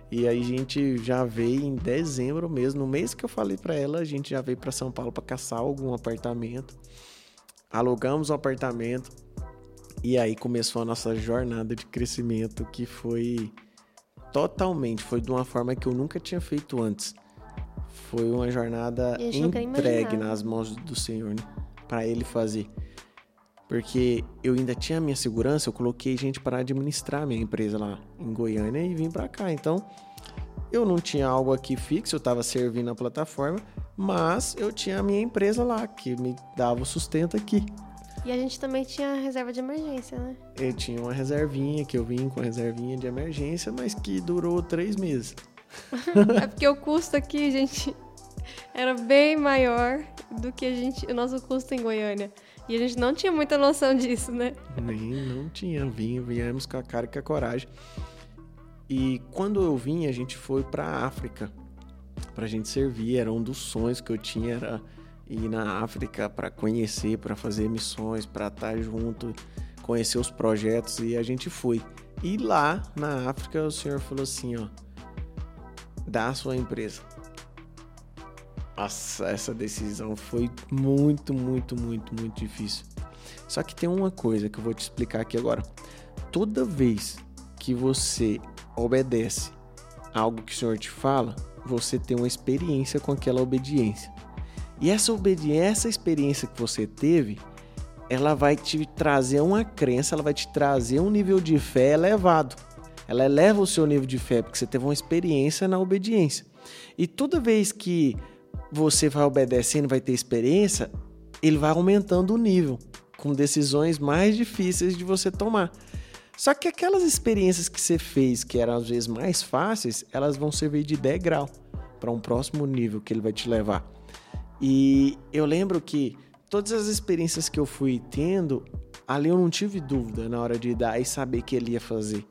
E aí a gente já veio em dezembro mesmo, no mês que eu falei para ela, a gente já veio para São Paulo para caçar algum apartamento. Alugamos o um apartamento. E aí começou a nossa jornada de crescimento que foi totalmente, foi de uma forma que eu nunca tinha feito antes. Foi uma jornada entregue nas mãos do Senhor, né? para ele fazer. Porque eu ainda tinha a minha segurança, eu coloquei gente para administrar a minha empresa lá em Goiânia e vim para cá. Então, eu não tinha algo aqui fixo, eu estava servindo a plataforma, mas eu tinha a minha empresa lá, que me dava o sustento aqui. E a gente também tinha reserva de emergência, né? Eu tinha uma reservinha, que eu vim com reservinha de emergência, mas que durou três meses. é porque o custo aqui, gente, era bem maior do que a gente, o nosso custo em Goiânia. E a gente não tinha muita noção disso, né? Nem, não tinha. Vim, viemos com a cara e com a coragem. E quando eu vim, a gente foi para a África para a gente servir. Era um dos sonhos que eu tinha, era ir na África para conhecer, para fazer missões, para estar tá junto, conhecer os projetos. E a gente foi. E lá na África, o senhor falou assim: ó, dá a sua empresa nossa, essa decisão foi muito, muito, muito, muito difícil. Só que tem uma coisa que eu vou te explicar aqui agora. Toda vez que você obedece algo que o Senhor te fala, você tem uma experiência com aquela obediência. E essa obediência, essa experiência que você teve, ela vai te trazer uma crença, ela vai te trazer um nível de fé elevado. Ela eleva o seu nível de fé porque você teve uma experiência na obediência. E toda vez que você vai obedecendo, vai ter experiência, ele vai aumentando o nível, com decisões mais difíceis de você tomar. Só que aquelas experiências que você fez, que eram às vezes mais fáceis, elas vão servir de degrau para um próximo nível que ele vai te levar. E eu lembro que todas as experiências que eu fui tendo, ali eu não tive dúvida na hora de dar e saber que ele ia fazer.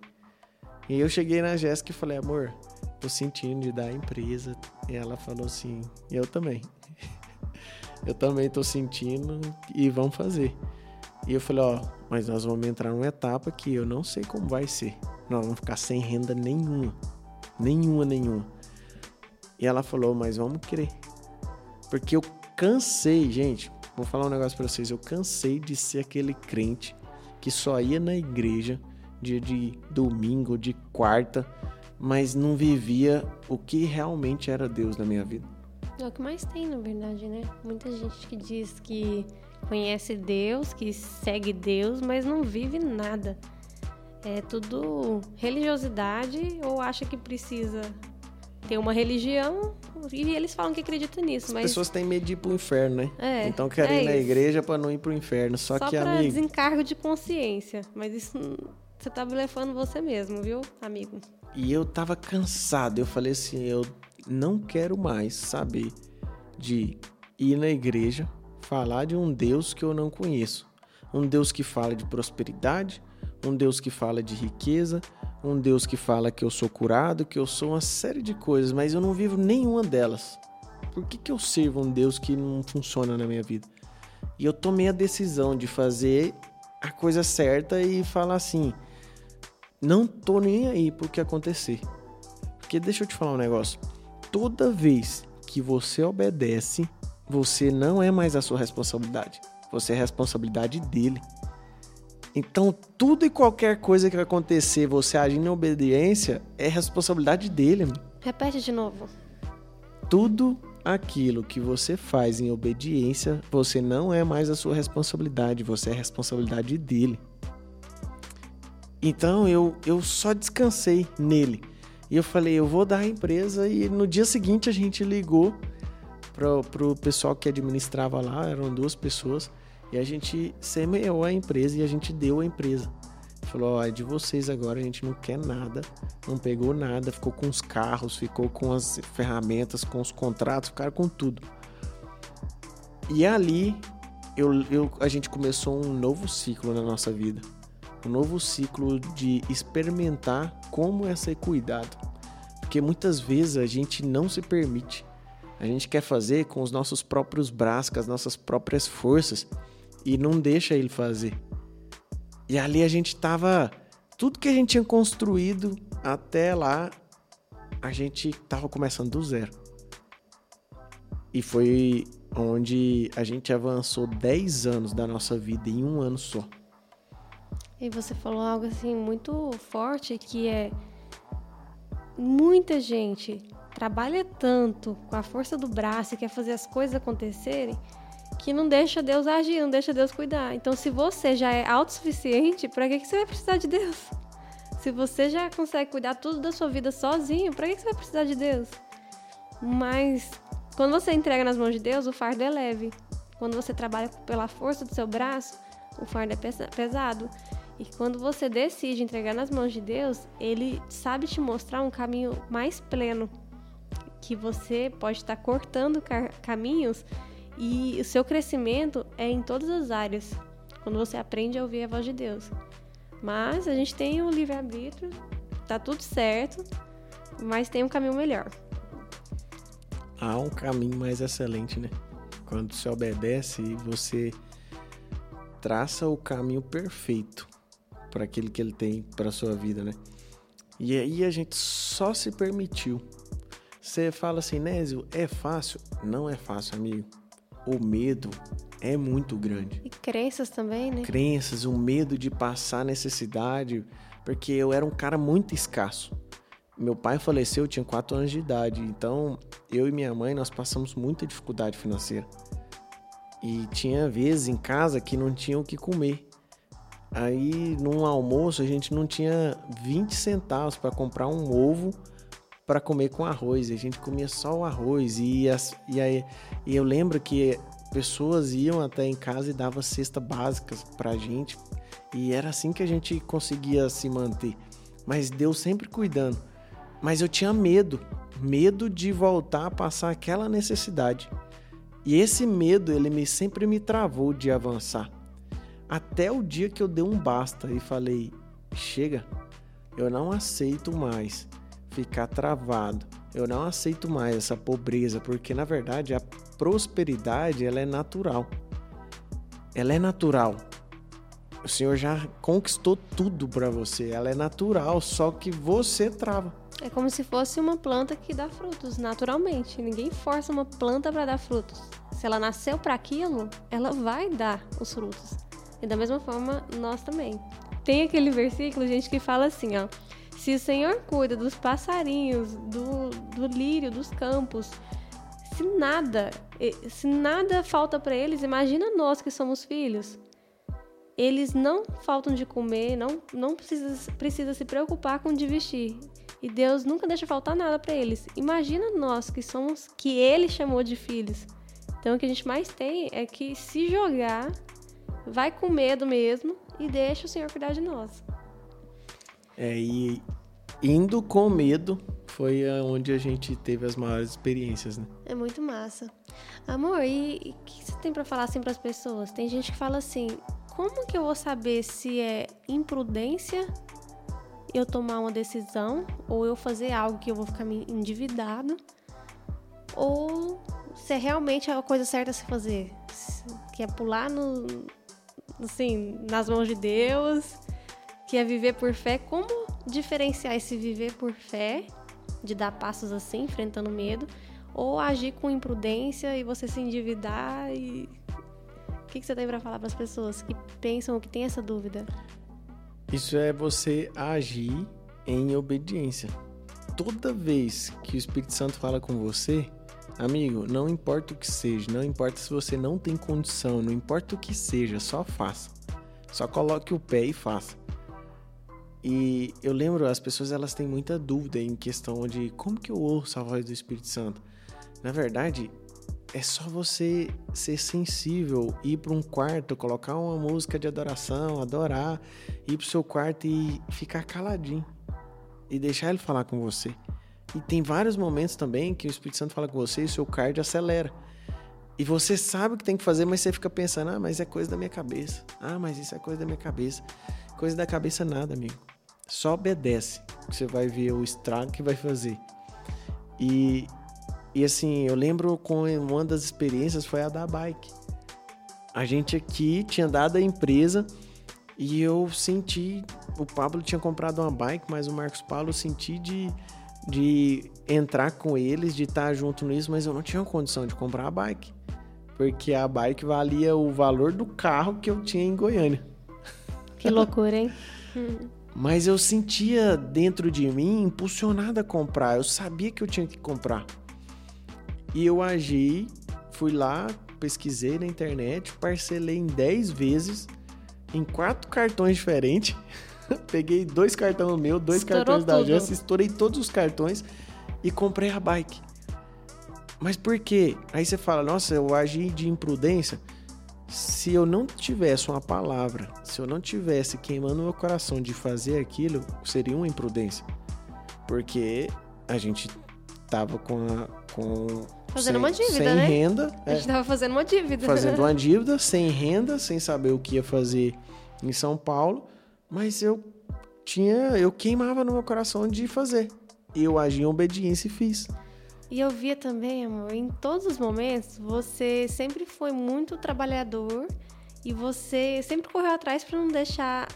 E eu cheguei na Jéssica e falei, amor, tô sentindo de dar a empresa. E ela falou assim: Eu também. eu também tô sentindo e vamos fazer. E eu falei: Ó, mas nós vamos entrar numa etapa que eu não sei como vai ser. Nós vamos ficar sem renda nenhuma. Nenhuma, nenhuma. E ela falou: Mas vamos crer. Porque eu cansei, gente. Vou falar um negócio pra vocês. Eu cansei de ser aquele crente que só ia na igreja dia de domingo, de quarta mas não vivia o que realmente era Deus na minha vida. É o que mais tem, na verdade, né? Muita gente que diz que conhece Deus, que segue Deus, mas não vive nada. É tudo religiosidade ou acha que precisa tem uma religião e eles falam que acreditam nisso. As mas... pessoas têm medo de ir pro inferno, né? É, então querem é ir na igreja para não ir pro inferno. Só, Só que, pra amigo... desencargo de consciência. Mas isso você tá blefando você mesmo, viu, amigo? E eu tava cansado. Eu falei assim, eu não quero mais saber de ir na igreja falar de um Deus que eu não conheço. Um Deus que fala de prosperidade, um Deus que fala de riqueza, um Deus que fala que eu sou curado, que eu sou uma série de coisas, mas eu não vivo nenhuma delas. Por que, que eu sirvo um Deus que não funciona na minha vida? E eu tomei a decisão de fazer a coisa certa e falar assim: não tô nem aí pro que acontecer. Porque deixa eu te falar um negócio. Toda vez que você obedece, você não é mais a sua responsabilidade. Você é a responsabilidade dele. Então, tudo e qualquer coisa que acontecer, você agindo em obediência, é responsabilidade dele. Repete de novo. Tudo aquilo que você faz em obediência, você não é mais a sua responsabilidade, você é a responsabilidade dele. Então eu, eu só descansei nele. E eu falei, eu vou dar a empresa. E no dia seguinte a gente ligou para pro pessoal que administrava lá, eram duas pessoas. E a gente semeou a empresa e a gente deu a empresa. Falou, ó, é de vocês agora, a gente não quer nada, não pegou nada, ficou com os carros, ficou com as ferramentas, com os contratos, ficaram com tudo. E ali eu, eu, a gente começou um novo ciclo na nossa vida. Um novo ciclo de experimentar como é ser cuidado. Porque muitas vezes a gente não se permite. A gente quer fazer com os nossos próprios braços, com as nossas próprias forças e não deixa ele fazer. E ali a gente tava. Tudo que a gente tinha construído até lá, a gente tava começando do zero. E foi onde a gente avançou 10 anos da nossa vida em um ano só. E você falou algo assim muito forte que é muita gente trabalha tanto com a força do braço e quer fazer as coisas acontecerem que não deixa Deus agir, não deixa Deus cuidar. Então, se você já é autossuficiente, para que, que você vai precisar de Deus? Se você já consegue cuidar tudo da sua vida sozinho, para que, que você vai precisar de Deus? Mas quando você entrega nas mãos de Deus, o fardo é leve. Quando você trabalha pela força do seu braço, o fardo é pesado. E quando você decide entregar nas mãos de Deus, Ele sabe te mostrar um caminho mais pleno. Que você pode estar cortando caminhos e o seu crescimento é em todas as áreas, quando você aprende a ouvir a voz de Deus. Mas a gente tem o livre-arbítrio, tá tudo certo, mas tem um caminho melhor. Há um caminho mais excelente, né? Quando você obedece e você traça o caminho perfeito para aquele que ele tem para sua vida, né? E aí a gente só se permitiu. Você fala assim, Nésio, é fácil? Não é fácil, amigo o medo é muito grande. E crenças também, né? Crenças, o medo de passar necessidade, porque eu era um cara muito escasso. Meu pai faleceu, eu tinha 4 anos de idade, então eu e minha mãe nós passamos muita dificuldade financeira. E tinha vezes em casa que não tinha o que comer. Aí, num almoço, a gente não tinha 20 centavos para comprar um ovo para comer com arroz. A gente comia só o arroz. E, as, e, aí, e eu lembro que pessoas iam até em casa e davam cesta básicas pra gente. E era assim que a gente conseguia se manter. Mas Deus sempre cuidando. Mas eu tinha medo, medo de voltar a passar aquela necessidade. E esse medo, ele me sempre me travou de avançar. Até o dia que eu dei um basta e falei: "Chega, eu não aceito mais ficar travado. Eu não aceito mais essa pobreza, porque na verdade a prosperidade ela é natural. Ela é natural. O Senhor já conquistou tudo para você. Ela é natural, só que você trava. É como se fosse uma planta que dá frutos naturalmente. Ninguém força uma planta para dar frutos. Se ela nasceu para aquilo, ela vai dar os frutos. E da mesma forma, nós também. Tem aquele versículo, gente, que fala assim, ó: se o Senhor cuida dos passarinhos, do, do lírio, dos campos, se nada, se nada falta para eles, imagina nós que somos filhos. Eles não faltam de comer, não, não precisa, precisa se preocupar com de vestir. E Deus nunca deixa faltar nada para eles. Imagina nós que somos que ele chamou de filhos. Então o que a gente mais tem é que se jogar, vai com medo mesmo e deixa o Senhor cuidar de nós. É, e indo com medo foi onde a gente teve as maiores experiências, né? É muito massa. Amor, e o que você tem para falar assim para as pessoas? Tem gente que fala assim: como que eu vou saber se é imprudência eu tomar uma decisão ou eu fazer algo que eu vou ficar me endividado ou se é realmente a coisa certa a se fazer? Que é pular no, assim, nas mãos de Deus, que é viver por fé. Como diferenciar esse viver por fé, de dar passos assim, enfrentando medo, ou agir com imprudência e você se endividar e o que, você tem para falar para as pessoas que pensam ou que têm essa dúvida? Isso é você agir em obediência. Toda vez que o Espírito Santo fala com você, amigo, não importa o que seja, não importa se você não tem condição, não importa o que seja, só faça. Só coloque o pé e faça. E eu lembro, as pessoas elas têm muita dúvida em questão de como que eu ouço a voz do Espírito Santo. Na verdade, é só você ser sensível, ir para um quarto, colocar uma música de adoração, adorar, ir para o seu quarto e ficar caladinho e deixar ele falar com você. E tem vários momentos também que o Espírito Santo fala com você e o seu cardio acelera. E você sabe o que tem que fazer, mas você fica pensando: ah, mas é coisa da minha cabeça. Ah, mas isso é coisa da minha cabeça. Coisa da cabeça nada, amigo. Só obedece, que você vai ver o estrago que vai fazer. E, e assim, eu lembro com uma das experiências foi a da bike. A gente aqui tinha dado a empresa e eu senti. O Pablo tinha comprado uma bike, mas o Marcos Paulo eu senti de, de entrar com eles, de estar junto nisso, mas eu não tinha condição de comprar a bike. Porque a bike valia o valor do carro que eu tinha em Goiânia. Que loucura, hein? mas eu sentia dentro de mim impulsionado a comprar. Eu sabia que eu tinha que comprar. E eu agi, fui lá, pesquisei na internet, parcelei em 10 vezes, em quatro cartões diferentes. Peguei dois cartões meu, dois Estourou cartões da agência, estourei todos os cartões e comprei a bike. Mas por quê? Aí você fala, nossa, eu agi de imprudência. Se eu não tivesse uma palavra, se eu não tivesse queimando meu coração de fazer aquilo, seria uma imprudência. Porque a gente tava com a, com Fazendo sem, uma dívida, sem né? renda. A gente é, tava fazendo uma dívida. Fazendo uma dívida, sem renda, sem saber o que ia fazer em São Paulo. Mas eu tinha. Eu queimava no meu coração de fazer. E eu agi em obediência e fiz. E eu via também, amor, em todos os momentos, você sempre foi muito trabalhador e você sempre correu atrás para não deixar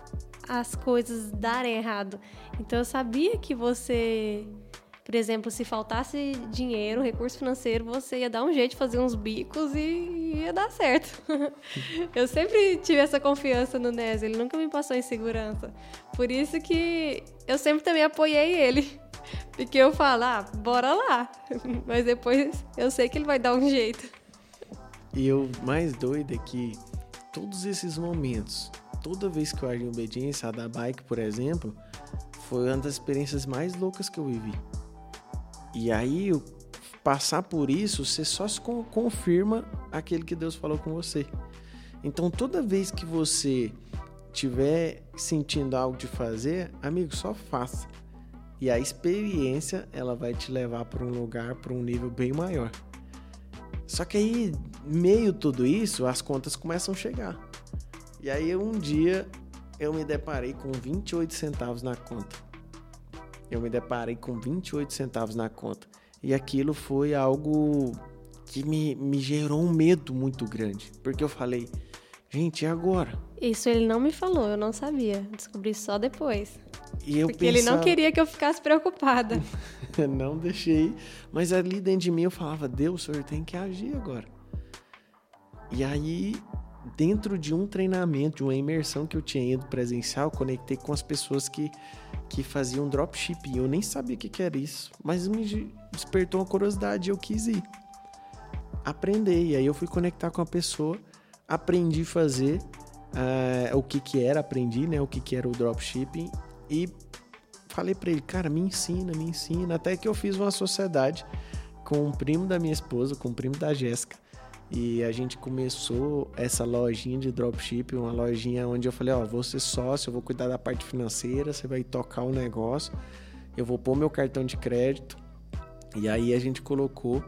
as coisas darem errado. Então eu sabia que você por exemplo, se faltasse dinheiro, recurso financeiro, você ia dar um jeito de fazer uns bicos e ia dar certo. eu sempre tive essa confiança no Nes, ele nunca me passou insegurança. Por isso que eu sempre também apoiei ele. Porque eu falo, ah, bora lá. Mas depois eu sei que ele vai dar um jeito. E o mais doido é que todos esses momentos, toda vez que eu agi em obediência, a da bike, por exemplo, foi uma das experiências mais loucas que eu vivi. E aí, passar por isso, você só se confirma aquele que Deus falou com você. Então, toda vez que você tiver sentindo algo de fazer, amigo, só faça. E a experiência, ela vai te levar para um lugar, para um nível bem maior. Só que aí, meio tudo isso, as contas começam a chegar. E aí, um dia, eu me deparei com 28 centavos na conta eu me deparei com 28 centavos na conta. E aquilo foi algo que me, me gerou um medo muito grande. Porque eu falei, gente, e agora? Isso ele não me falou, eu não sabia. Descobri só depois. E eu Porque pensava... ele não queria que eu ficasse preocupada. não deixei. Mas ali dentro de mim eu falava, Deus, o senhor tem que agir agora. E aí, dentro de um treinamento, de uma imersão que eu tinha ido presencial, conectei com as pessoas que que fazia um dropshipping. Eu nem sabia o que, que era isso, mas me despertou uma curiosidade e eu quis ir aprender. E aí eu fui conectar com a pessoa, aprendi a fazer uh, o que, que era, aprendi né, o que, que era o dropshipping e falei para ele, cara, me ensina, me ensina. Até que eu fiz uma sociedade com um primo da minha esposa, com um primo da Jéssica. E a gente começou essa lojinha de dropship, uma lojinha onde eu falei, ó, vou ser sócio, eu vou cuidar da parte financeira, você vai tocar o negócio, eu vou pôr meu cartão de crédito. E aí a gente colocou,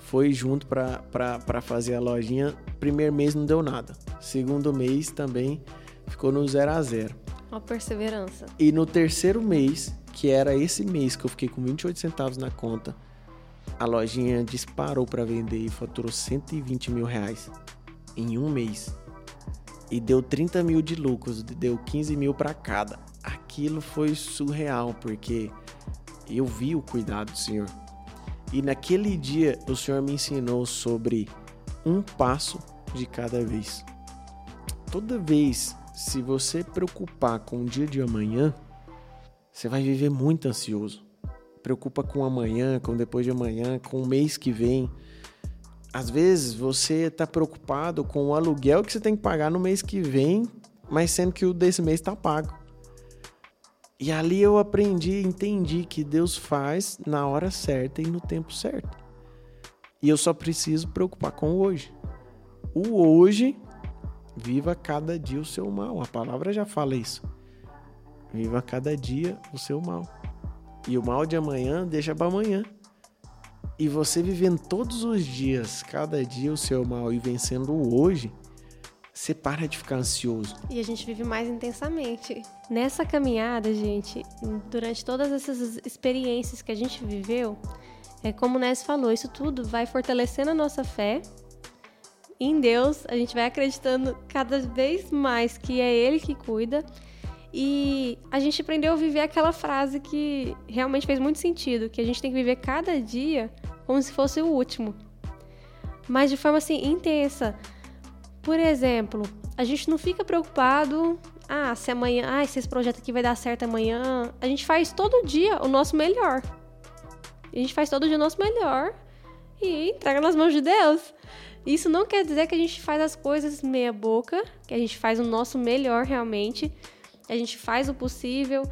foi junto para fazer a lojinha. Primeiro mês não deu nada. Segundo mês também ficou no zero a zero. Uma perseverança. E no terceiro mês, que era esse mês que eu fiquei com 28 centavos na conta, a lojinha disparou para vender e faturou 120 mil reais em um mês. E deu 30 mil de lucros, deu 15 mil para cada. Aquilo foi surreal, porque eu vi o cuidado do Senhor. E naquele dia o Senhor me ensinou sobre um passo de cada vez. Toda vez, se você preocupar com o dia de amanhã, você vai viver muito ansioso preocupa com amanhã, com depois de amanhã, com o mês que vem. Às vezes você está preocupado com o aluguel que você tem que pagar no mês que vem, mas sendo que o desse mês está pago. E ali eu aprendi, entendi que Deus faz na hora certa e no tempo certo. E eu só preciso preocupar com o hoje. O hoje, viva cada dia o seu mal. A palavra já fala isso. Viva cada dia o seu mal. E o mal de amanhã deixa para amanhã. E você vivendo todos os dias, cada dia o seu mal e vencendo o hoje, você para de ficar ansioso. E a gente vive mais intensamente. Nessa caminhada, gente, durante todas essas experiências que a gente viveu, é como o Ness falou, isso tudo vai fortalecendo a nossa fé em Deus. A gente vai acreditando cada vez mais que é Ele que cuida e a gente aprendeu a viver aquela frase que realmente fez muito sentido, que a gente tem que viver cada dia como se fosse o último. Mas de forma assim intensa. Por exemplo, a gente não fica preocupado, ah, se amanhã, ah, se esse projeto aqui vai dar certo amanhã. A gente faz todo dia o nosso melhor. A gente faz todo dia o nosso melhor e entrega nas mãos de Deus. Isso não quer dizer que a gente faz as coisas meia boca, que a gente faz o nosso melhor realmente, a gente faz o possível,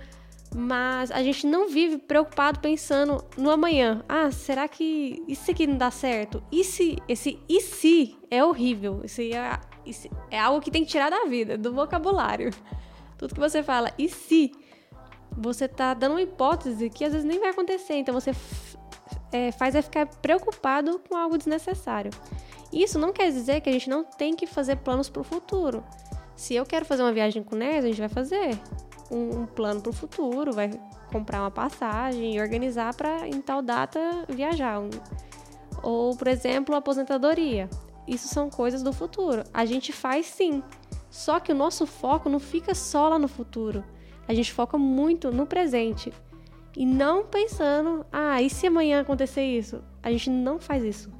mas a gente não vive preocupado pensando no amanhã. Ah, será que isso aqui não dá certo? E se esse e se é horrível? Isso é, isso é algo que tem que tirar da vida, do vocabulário. Tudo que você fala, e se você tá dando uma hipótese que às vezes nem vai acontecer, então você é, faz é ficar preocupado com algo desnecessário. Isso não quer dizer que a gente não tem que fazer planos para o futuro. Se eu quero fazer uma viagem com o Nes, a gente vai fazer um, um plano para o futuro, vai comprar uma passagem e organizar para em tal data viajar. Ou, por exemplo, aposentadoria. Isso são coisas do futuro. A gente faz sim. Só que o nosso foco não fica só lá no futuro. A gente foca muito no presente. E não pensando, ah, e se amanhã acontecer isso? A gente não faz isso.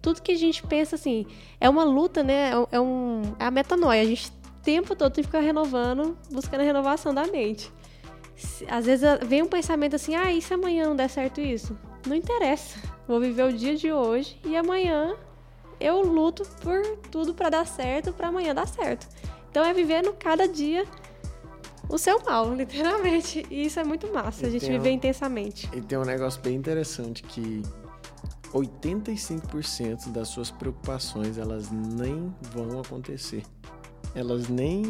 Tudo que a gente pensa assim, é uma luta, né? É, um, é a metanoia. A gente tempo todo tem que ficar renovando, buscando a renovação da mente. Às vezes vem um pensamento assim, ah, e se amanhã não der certo isso? Não interessa. Vou viver o dia de hoje e amanhã eu luto por tudo para dar certo, para amanhã dar certo. Então é vivendo cada dia o seu mal, literalmente. E isso é muito massa, e a gente viver um, intensamente. E tem um negócio bem interessante que 85% das suas preocupações elas nem vão acontecer elas nem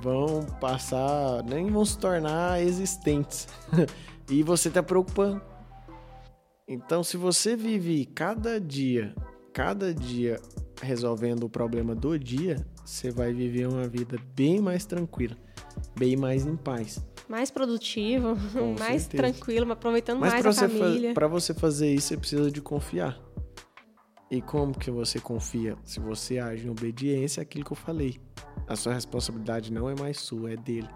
vão passar, nem vão se tornar existentes. e você está preocupando. Então, se você vive cada dia, cada dia resolvendo o problema do dia, você vai viver uma vida bem mais tranquila, bem mais em paz. Mais produtivo, Com mais certeza. tranquilo, aproveitando Mas mais a família. Para você fazer isso, você precisa de confiar. E como que você confia? Se você age em obediência àquilo que eu falei. A sua responsabilidade não é mais sua, é dele.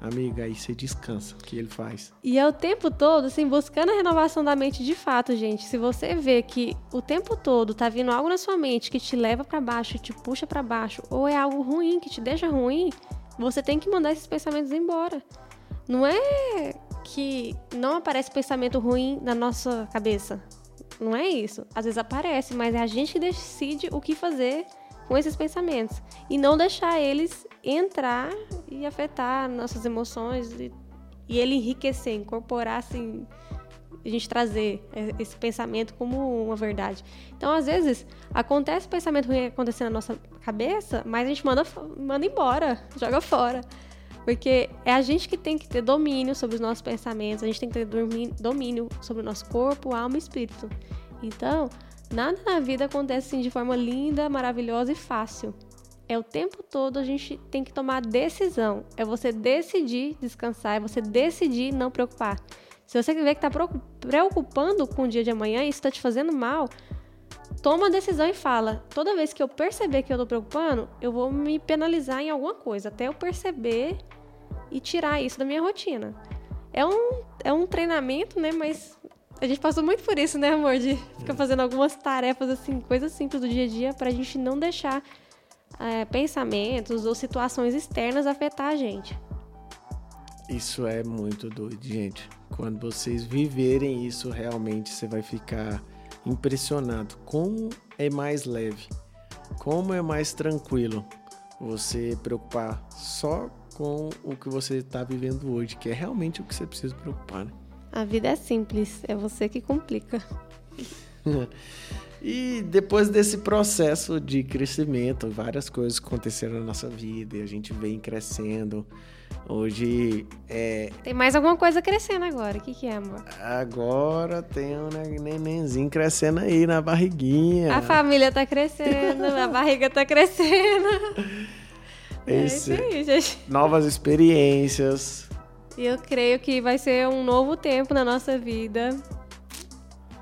Amiga, aí você descansa, o que ele faz. E é o tempo todo, assim, buscando a renovação da mente de fato, gente. Se você vê que o tempo todo tá vindo algo na sua mente que te leva para baixo, te puxa para baixo, ou é algo ruim que te deixa ruim, você tem que mandar esses pensamentos embora. Não é que não aparece pensamento ruim na nossa cabeça. Não é isso. Às vezes aparece, mas é a gente que decide o que fazer com esses pensamentos e não deixar eles entrar e afetar nossas emoções e e ele enriquecer, incorporar assim, a gente trazer esse pensamento como uma verdade. Então, às vezes, acontece pensamento ruim acontecendo na nossa cabeça, mas a gente manda, manda embora, joga fora. Porque é a gente que tem que ter domínio sobre os nossos pensamentos, a gente tem que ter domínio sobre o nosso corpo, alma e espírito. Então, nada na vida acontece assim de forma linda, maravilhosa e fácil. É o tempo todo a gente tem que tomar decisão. É você decidir descansar, é você decidir não preocupar. Se você vê que está preocupando com o dia de amanhã e isso está te fazendo mal, toma a decisão e fala: toda vez que eu perceber que eu estou preocupando, eu vou me penalizar em alguma coisa, até eu perceber e tirar isso da minha rotina. É um, é um treinamento, né? Mas a gente passou muito por isso, né, amor? De ficar fazendo algumas tarefas, assim, coisas simples do dia a dia, para a gente não deixar é, pensamentos ou situações externas afetar a gente. Isso é muito doido, gente. Quando vocês viverem isso realmente, você vai ficar impressionado. Como é mais leve, como é mais tranquilo você preocupar só com o que você está vivendo hoje, que é realmente o que você precisa preocupar. Né? A vida é simples, é você que complica. e depois desse processo de crescimento, várias coisas aconteceram na nossa vida e a gente vem crescendo. Hoje é. Tem mais alguma coisa crescendo agora. O que, que é, amor? Agora tem um nenenzinho crescendo aí na barriguinha. A família tá crescendo, a barriga tá crescendo. Esse, é isso aí, gente. Novas experiências. E eu creio que vai ser um novo tempo na nossa vida.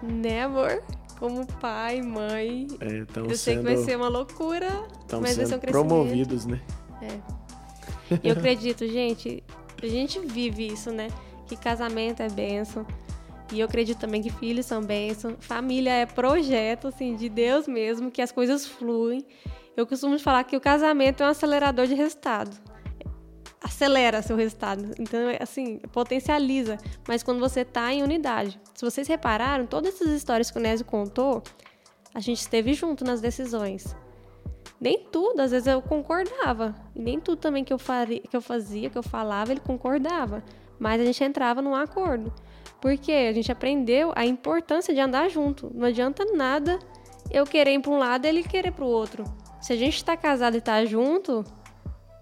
Né, amor? Como pai, mãe. É, eu sei que vai ser uma loucura, mas vai ser um crescimento. promovidos, né? É. E eu acredito, gente, a gente vive isso, né? Que casamento é bênção. E eu acredito também que filhos são bênção. Família é projeto, assim, de Deus mesmo, que as coisas fluem. Eu costumo falar que o casamento é um acelerador de resultado. Acelera seu resultado. Então, assim, potencializa. Mas quando você está em unidade. Se vocês repararam, todas essas histórias que o Nésio contou, a gente esteve junto nas decisões nem tudo, às vezes eu concordava. E nem tudo também que eu, faria, que eu fazia, que eu falava, ele concordava. Mas a gente entrava num acordo. Porque a gente aprendeu a importância de andar junto. Não adianta nada eu querer ir para um lado e ele querer para o outro. Se a gente está casado e está junto,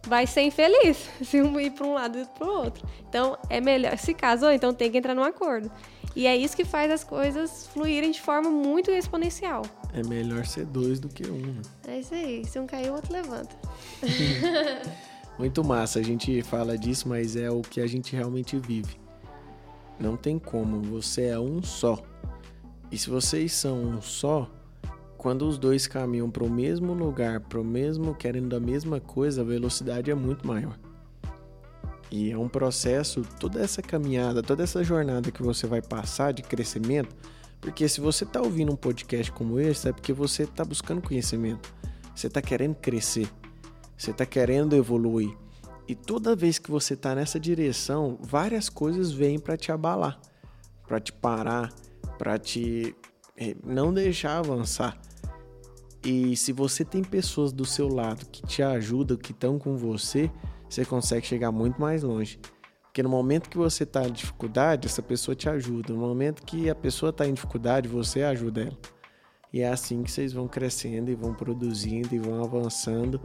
vai ser infeliz se um ir para um lado e para o outro. Então, é melhor. Se casou, então tem que entrar num acordo. E é isso que faz as coisas fluírem de forma muito exponencial. É melhor ser dois do que um. Né? É isso aí. Se um cair, o outro levanta. muito massa. A gente fala disso, mas é o que a gente realmente vive. Não tem como. Você é um só. E se vocês são um só, quando os dois caminham para o mesmo lugar, para o mesmo, querendo a mesma coisa, a velocidade é muito maior. E é um processo, toda essa caminhada, toda essa jornada que você vai passar de crescimento, porque se você está ouvindo um podcast como esse, é porque você está buscando conhecimento, você está querendo crescer, você está querendo evoluir. E toda vez que você está nessa direção, várias coisas vêm para te abalar, para te parar, para te não deixar avançar. E se você tem pessoas do seu lado que te ajudam, que estão com você, você consegue chegar muito mais longe. Porque no momento que você está em dificuldade, essa pessoa te ajuda. No momento que a pessoa está em dificuldade, você ajuda ela. E é assim que vocês vão crescendo e vão produzindo e vão avançando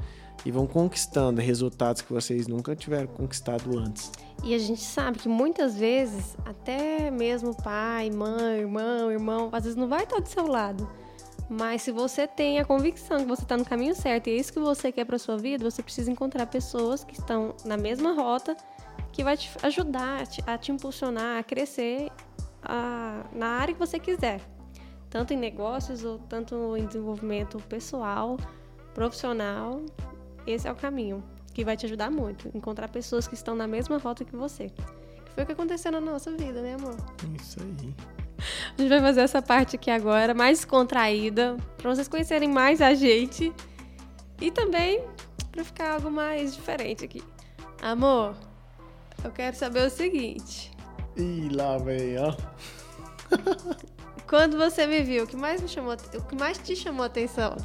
e vão conquistando resultados que vocês nunca tiveram conquistado antes. E a gente sabe que muitas vezes, até mesmo pai, mãe, irmão, irmão, às vezes não vai estar do seu lado. Mas se você tem a convicção que você está no caminho certo e é isso que você quer para sua vida, você precisa encontrar pessoas que estão na mesma rota que vai te ajudar a te, impulsionar a crescer a, na área que você quiser, tanto em negócios ou tanto em desenvolvimento pessoal, profissional. Esse é o caminho que vai te ajudar muito, encontrar pessoas que estão na mesma rota que você. Que foi o que aconteceu na nossa vida, né, amor? Isso aí. A gente vai fazer essa parte aqui agora, mais contraída, para vocês conhecerem mais a gente e também para ficar algo mais diferente aqui. Amor, eu quero saber o seguinte. Ih, lá vem, ó. Quando você me viu, o que mais me chamou, o que mais te chamou a atenção?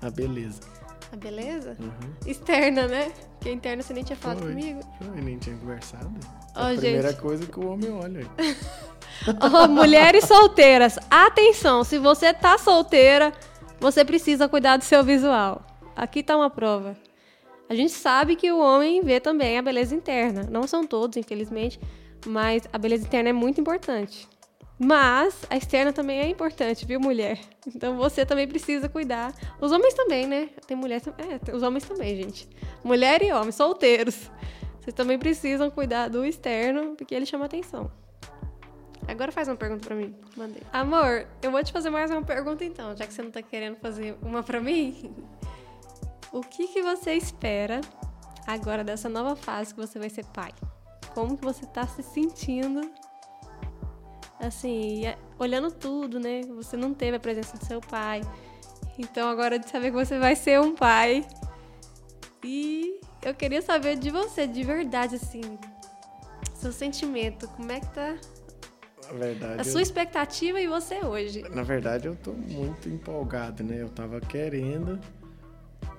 A beleza. A beleza? Uhum. Externa, né? Porque interna você nem tinha falado Foi. comigo. Foi, nem tinha conversado. Oh, a primeira gente. coisa que o homem olha. oh, mulheres solteiras, atenção, se você tá solteira, você precisa cuidar do seu visual. Aqui tá uma prova. A gente sabe que o homem vê também a beleza interna. Não são todos, infelizmente, mas a beleza interna é muito importante. Mas a externa também é importante, viu, mulher? Então você também precisa cuidar. Os homens também, né? Tem mulher, é, os homens também, gente. Mulher e homem, solteiros. Vocês também precisam cuidar do externo, porque ele chama atenção. Agora faz uma pergunta para mim. Mandei. Amor, eu vou te fazer mais uma pergunta então, já que você não tá querendo fazer uma para mim. O que que você espera agora dessa nova fase que você vai ser pai? Como que você tá se sentindo assim, é, olhando tudo, né? Você não teve a presença do seu pai. Então agora de saber que você vai ser um pai. E eu queria saber de você, de verdade, assim, seu sentimento, como é que tá na verdade, a sua expectativa e você hoje? Na verdade, eu tô muito empolgado, né? Eu tava querendo,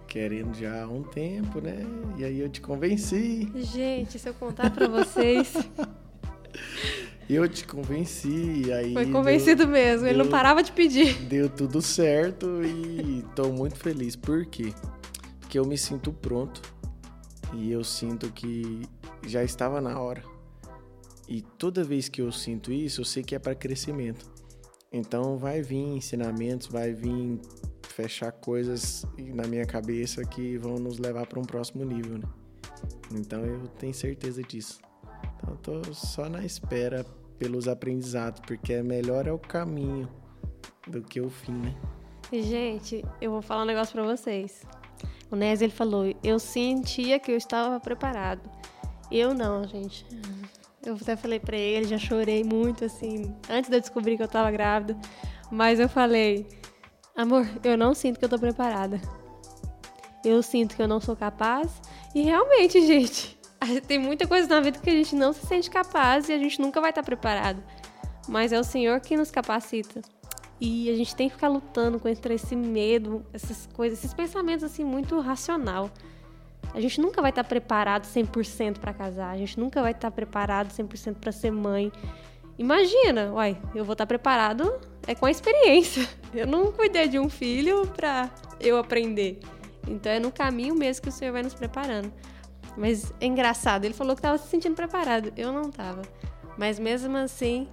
querendo já há um tempo, né? E aí eu te convenci. Gente, se eu contar para vocês. Eu te convenci, aí. Foi convencido deu, mesmo, deu, ele não parava de pedir. Deu tudo certo e tô muito feliz. Por quê? Porque eu me sinto pronto e eu sinto que já estava na hora. E toda vez que eu sinto isso, eu sei que é para crescimento. Então vai vir ensinamentos, vai vir fechar coisas na minha cabeça que vão nos levar para um próximo nível, né? Então eu tenho certeza disso. Então eu tô só na espera pelos aprendizados, porque é melhor é o caminho do que o fim, né? Gente, eu vou falar um negócio para vocês. O Nes ele falou: "Eu sentia que eu estava preparado". Eu não, gente. Eu até falei para ele, já chorei muito assim, antes de eu descobrir que eu estava grávida, mas eu falei: "Amor, eu não sinto que eu tô preparada. Eu sinto que eu não sou capaz". E realmente, gente, tem muita coisa na vida que a gente não se sente capaz e a gente nunca vai estar preparado. Mas é o Senhor que nos capacita. E a gente tem que ficar lutando contra esse medo, essas coisas, esses pensamentos assim muito racional. A gente nunca vai estar preparado 100% para casar, a gente nunca vai estar preparado 100% para ser mãe. Imagina, uai, eu vou estar preparado é com a experiência. Eu não cuidei de um filho para eu aprender. Então é no caminho mesmo que o Senhor vai nos preparando. Mas é engraçado, ele falou que estava se sentindo preparado. Eu não estava. Mas mesmo assim,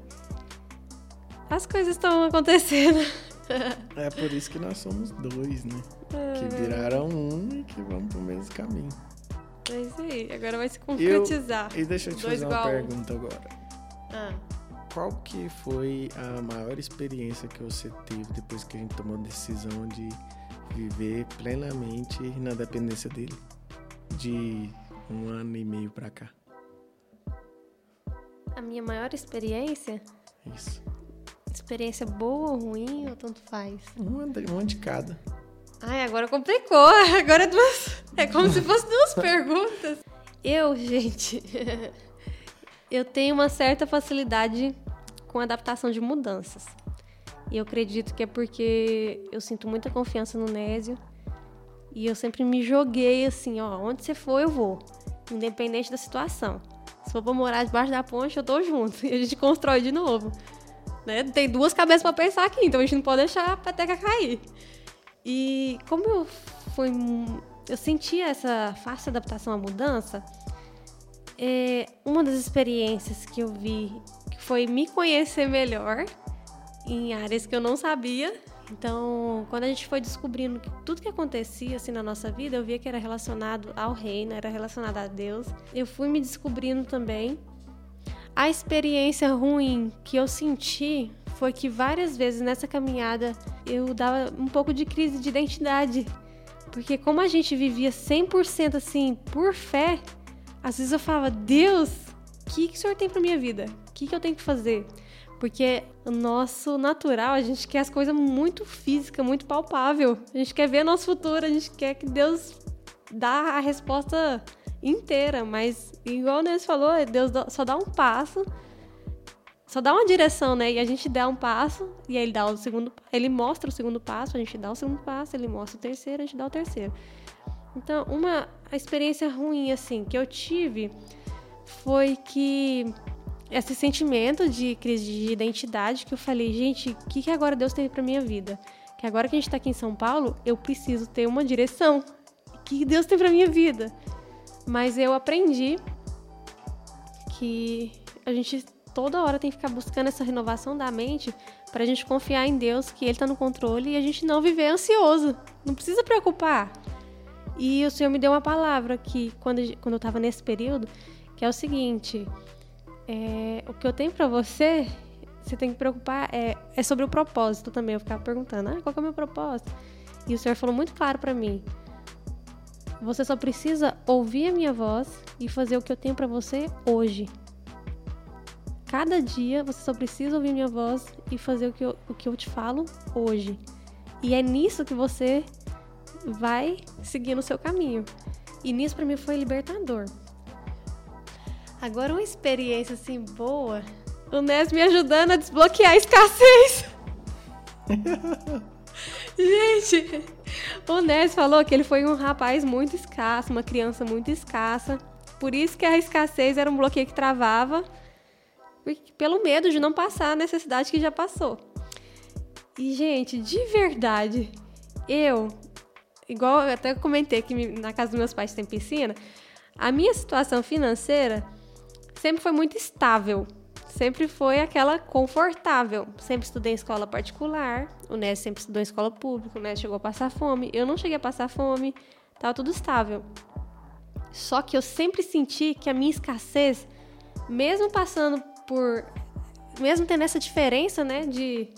as coisas estão acontecendo. É por isso que nós somos dois, né? É. Que viraram um e que vão pro mesmo caminho. É isso aí, agora vai se concretizar. Eu, e deixa eu te dois fazer uma pergunta agora. Ah. Qual que foi a maior experiência que você teve depois que a gente tomou a decisão de viver plenamente na dependência dele? De um ano e meio pra cá? A minha maior experiência? Isso. Experiência boa ou ruim, ou tanto faz? Uma, uma de cada. Ai, agora complicou. Agora é duas. É como se fossem duas perguntas. Eu, gente. eu tenho uma certa facilidade com adaptação de mudanças. E eu acredito que é porque eu sinto muita confiança no Nésio e eu sempre me joguei assim, ó, onde você for eu vou, independente da situação. Se for pra morar debaixo da ponte, eu tô junto. E a gente constrói de novo. Né? Tem duas cabeças para pensar aqui, então a gente não pode deixar a peteca cair. E como eu fui. Eu senti essa fácil adaptação à mudança, é, uma das experiências que eu vi foi me conhecer melhor em áreas que eu não sabia então, quando a gente foi descobrindo que tudo que acontecia assim na nossa vida, eu via que era relacionado ao reino, era relacionado a Deus. Eu fui me descobrindo também. A experiência ruim que eu senti foi que várias vezes nessa caminhada eu dava um pouco de crise de identidade. Porque como a gente vivia 100% assim por fé, às vezes eu falava: "Deus, o que, que o Senhor tem para minha vida? O que, que eu tenho que fazer?" Porque o nosso natural, a gente quer as coisas muito física, muito palpável. A gente quer ver nosso futuro, a gente quer que Deus dá a resposta inteira, mas igual o Nes falou, Deus só dá um passo, só dá uma direção, né? E a gente dá um passo e ele dá o segundo, ele mostra o segundo passo, a gente dá o segundo passo, ele mostra o terceiro, a gente dá o terceiro. Então, uma experiência ruim assim que eu tive foi que esse sentimento de crise de identidade que eu falei, gente, o que, que agora Deus teve para minha vida? Que agora que a gente está aqui em São Paulo, eu preciso ter uma direção. Que Deus tem para minha vida? Mas eu aprendi que a gente toda hora tem que ficar buscando essa renovação da mente para a gente confiar em Deus, que Ele está no controle e a gente não viver ansioso. Não precisa preocupar. E o Senhor me deu uma palavra que, quando, quando eu estava nesse período, que é o seguinte: é, o que eu tenho para você, você tem que preocupar é, é sobre o propósito também. Eu ficava perguntando: ah, qual é o meu propósito? E o Senhor falou muito claro para mim: você só precisa ouvir a minha voz e fazer o que eu tenho para você hoje. Cada dia você só precisa ouvir minha voz e fazer o que eu, o que eu te falo hoje. E é nisso que você vai seguir no seu caminho. E nisso para mim foi libertador. Agora uma experiência assim boa, o Nes me ajudando a desbloquear a escassez. Gente, o Nes falou que ele foi um rapaz muito escasso, uma criança muito escassa. Por isso que a escassez era um bloqueio que travava, pelo medo de não passar a necessidade que já passou. E, gente, de verdade, eu igual eu até comentei que na casa dos meus pais tem piscina, a minha situação financeira sempre foi muito estável. Sempre foi aquela confortável. Sempre estudei em escola particular. O Ness sempre estudou em escola pública. O Ness chegou a passar fome. Eu não cheguei a passar fome. Tava tudo estável. Só que eu sempre senti que a minha escassez, mesmo passando por. Mesmo tendo essa diferença, né, de,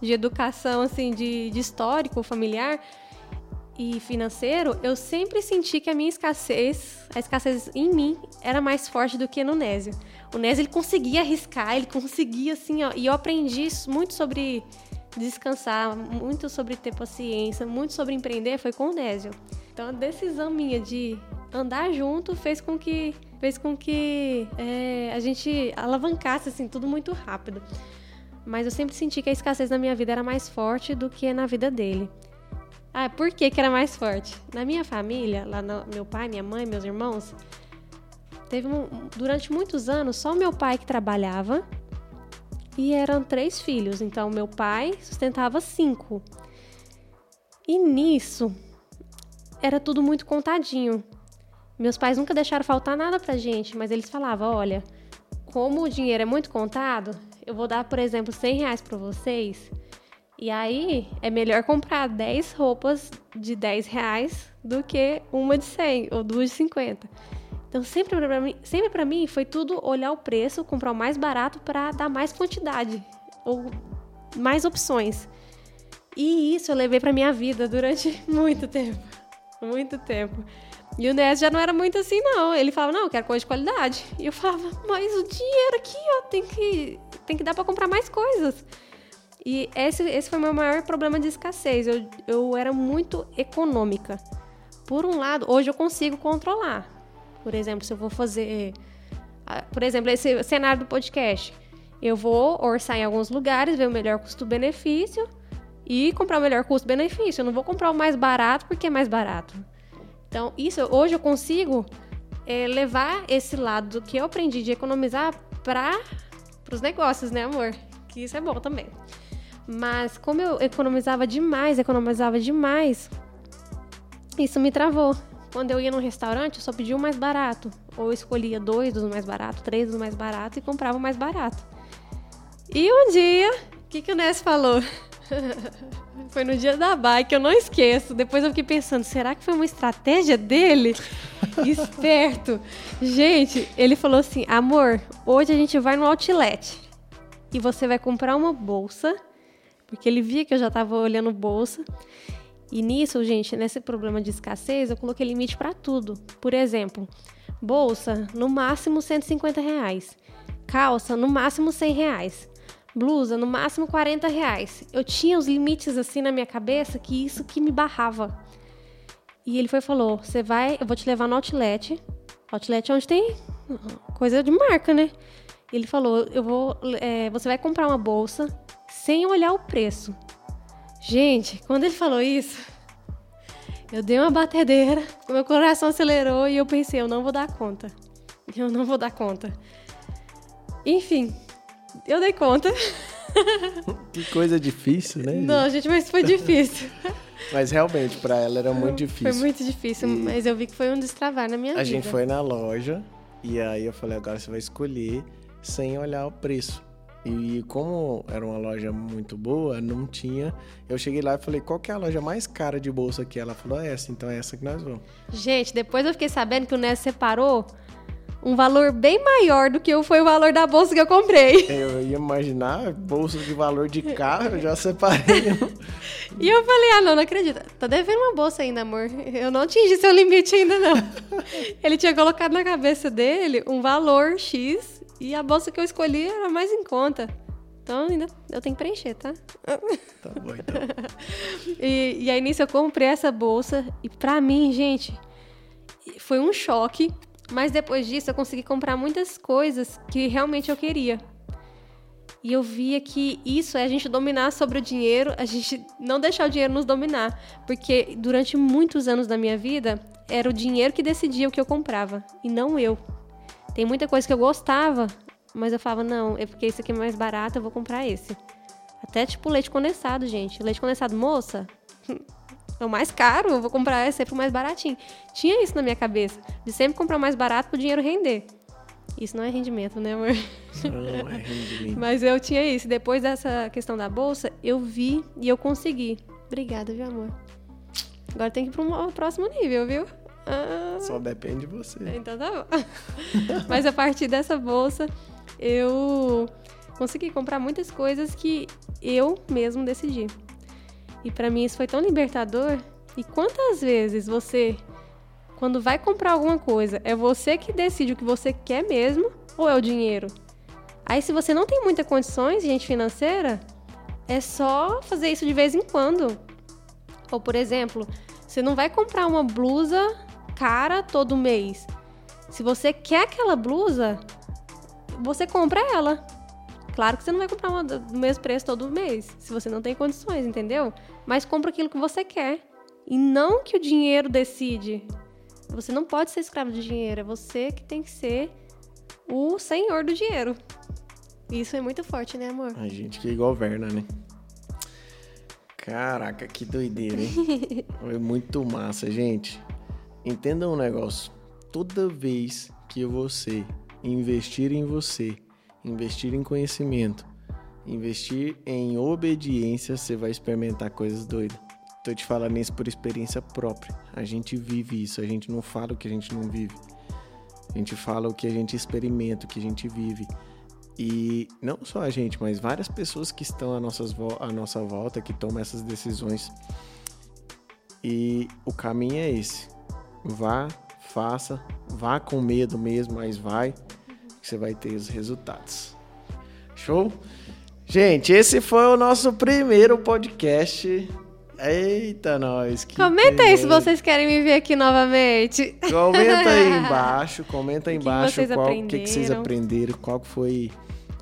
de educação, assim, de, de histórico familiar, e financeiro, eu sempre senti que a minha escassez, a escassez em mim, era mais forte do que no Nésio. O Nésio, ele conseguia arriscar, ele conseguia, assim, ó, e eu aprendi muito sobre descansar, muito sobre ter paciência, muito sobre empreender, foi com o Nésio. Então, a decisão minha de andar junto fez com que, fez com que é, a gente alavancasse, assim, tudo muito rápido. Mas eu sempre senti que a escassez na minha vida era mais forte do que na vida dele. Ah, por que, que era mais forte? Na minha família, lá no, meu pai, minha mãe, meus irmãos, teve um, durante muitos anos só meu pai que trabalhava e eram três filhos. Então, meu pai sustentava cinco. E nisso, era tudo muito contadinho. Meus pais nunca deixaram faltar nada pra gente, mas eles falavam: olha, como o dinheiro é muito contado, eu vou dar, por exemplo, 100 reais pra vocês e aí é melhor comprar 10 roupas de 10 reais do que uma de 100 ou duas de 50. Então sempre para mim, sempre para mim foi tudo olhar o preço, comprar o mais barato para dar mais quantidade ou mais opções. E isso eu levei para minha vida durante muito tempo, muito tempo. E o Ness já não era muito assim não. Ele falava: "Não, eu quero coisa de qualidade". E eu falava: "Mas o dinheiro aqui, ó, tem que tem que dar para comprar mais coisas". E esse, esse foi o meu maior problema de escassez. Eu, eu era muito econômica. Por um lado, hoje eu consigo controlar. Por exemplo, se eu vou fazer. Por exemplo, esse cenário do podcast. Eu vou orçar em alguns lugares, ver o melhor custo-benefício e comprar o melhor custo-benefício. Eu não vou comprar o mais barato porque é mais barato. Então, isso hoje eu consigo é, levar esse lado do que eu aprendi de economizar para os negócios, né, amor? Que isso é bom também. Mas como eu economizava demais, economizava demais, isso me travou. Quando eu ia num restaurante, eu só pedia o mais barato. Ou escolhia dois dos mais baratos, três dos mais baratos e comprava o mais barato. E um dia, o que, que o Ness falou? foi no dia da bike, eu não esqueço. Depois eu fiquei pensando, será que foi uma estratégia dele? Esperto. Gente, ele falou assim: amor, hoje a gente vai no outlet e você vai comprar uma bolsa porque ele via que eu já estava olhando bolsa. E nisso, gente, nesse problema de escassez, eu coloquei limite para tudo. Por exemplo, bolsa, no máximo 150 reais. Calça, no máximo 100 reais. Blusa, no máximo 40 reais. Eu tinha os limites assim na minha cabeça que isso que me barrava. E ele foi falou: Você vai, eu vou te levar no outlet. Outlet é onde tem coisa de marca, né? Ele falou: Eu vou, é, você vai comprar uma bolsa sem olhar o preço. Gente, quando ele falou isso, eu dei uma batedeira, meu coração acelerou e eu pensei, eu não vou dar conta. Eu não vou dar conta. Enfim, eu dei conta. que coisa difícil, né? Não, gente, mas foi difícil. mas realmente, para ela era muito difícil. Foi muito difícil, e mas eu vi que foi um destravar na minha a vida. A gente foi na loja e aí eu falei, agora você vai escolher sem olhar o preço. E como era uma loja muito boa, não tinha. Eu cheguei lá e falei, qual que é a loja mais cara de bolsa aqui? Ela falou, é essa, então é essa que nós vamos. Gente, depois eu fiquei sabendo que o Ness separou um valor bem maior do que foi o valor da bolsa que eu comprei. Eu ia imaginar bolsa de valor de carro, eu já separei. e eu falei, ah, não, não acredito. Tá devendo uma bolsa ainda, amor. Eu não atingi seu limite ainda, não. Ele tinha colocado na cabeça dele um valor X e a bolsa que eu escolhi era mais em conta. Então ainda eu tenho que preencher, tá? Tá bom, então. e, e aí nisso eu comprei essa bolsa e pra mim, gente, foi um choque. Mas depois disso eu consegui comprar muitas coisas que realmente eu queria. E eu via que isso é a gente dominar sobre o dinheiro, a gente não deixar o dinheiro nos dominar. Porque durante muitos anos da minha vida, era o dinheiro que decidia o que eu comprava, e não eu. Tem muita coisa que eu gostava, mas eu falava, não, é porque esse aqui é mais barato, eu vou comprar esse. Até tipo leite condensado, gente. Leite condensado, moça, é o mais caro, eu vou comprar esse sempre o mais baratinho. Tinha isso na minha cabeça, de sempre comprar mais barato para o dinheiro render. Isso não é rendimento, né, amor? Não é rendimento. Mas eu tinha isso. Depois dessa questão da bolsa, eu vi e eu consegui. Obrigada, viu, amor? Agora tem que ir para próximo nível, viu? Ah. Só depende de você. Então tá bom. Mas a partir dessa bolsa, eu consegui comprar muitas coisas que eu mesmo decidi. E para mim isso foi tão libertador. E quantas vezes você, quando vai comprar alguma coisa, é você que decide o que você quer mesmo ou é o dinheiro? Aí se você não tem muitas condições, gente financeira, é só fazer isso de vez em quando. Ou por exemplo, você não vai comprar uma blusa cara todo mês. Se você quer aquela blusa, você compra ela. Claro que você não vai comprar uma do mesmo preço todo mês, se você não tem condições, entendeu? Mas compra aquilo que você quer. E não que o dinheiro decide. Você não pode ser escravo de dinheiro, é você que tem que ser o senhor do dinheiro. Isso é muito forte, né, amor? A gente que governa, né? Caraca, que doideira, hein? Foi muito massa, gente. Entenda um negócio. Toda vez que você investir em você, investir em conhecimento, investir em obediência, você vai experimentar coisas doidas. Tô te falando isso por experiência própria. A gente vive isso, a gente não fala o que a gente não vive. A gente fala o que a gente experimenta, o que a gente vive. E não só a gente, mas várias pessoas que estão à, nossas à nossa volta, que tomam essas decisões. E o caminho é esse Vá, faça, vá com medo mesmo, mas vai, que você vai ter os resultados. Show? Gente, esse foi o nosso primeiro podcast. Eita, nós. comenta aí se vocês querem me ver aqui novamente. Comenta aí embaixo, comenta aí embaixo que qual que, que vocês aprenderam, qual foi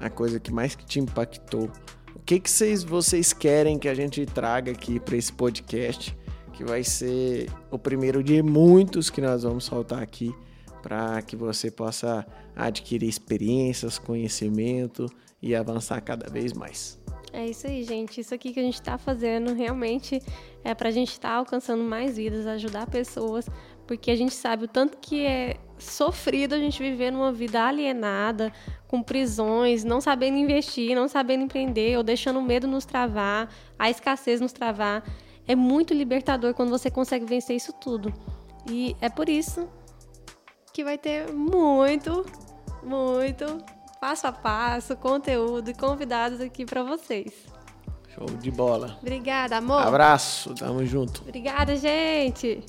a coisa que mais te impactou. O que, que vocês, vocês querem que a gente traga aqui para esse podcast? Que vai ser o primeiro de muitos que nós vamos soltar aqui para que você possa adquirir experiências, conhecimento e avançar cada vez mais. É isso aí, gente. Isso aqui que a gente está fazendo realmente é para a gente estar tá alcançando mais vidas, ajudar pessoas, porque a gente sabe o tanto que é sofrido a gente viver numa vida alienada, com prisões, não sabendo investir, não sabendo empreender, ou deixando o medo nos travar, a escassez nos travar é muito libertador quando você consegue vencer isso tudo. E é por isso que vai ter muito, muito passo a passo, conteúdo e convidados aqui para vocês. Show de bola. Obrigada, amor. Abraço, tamo junto. Obrigada, gente.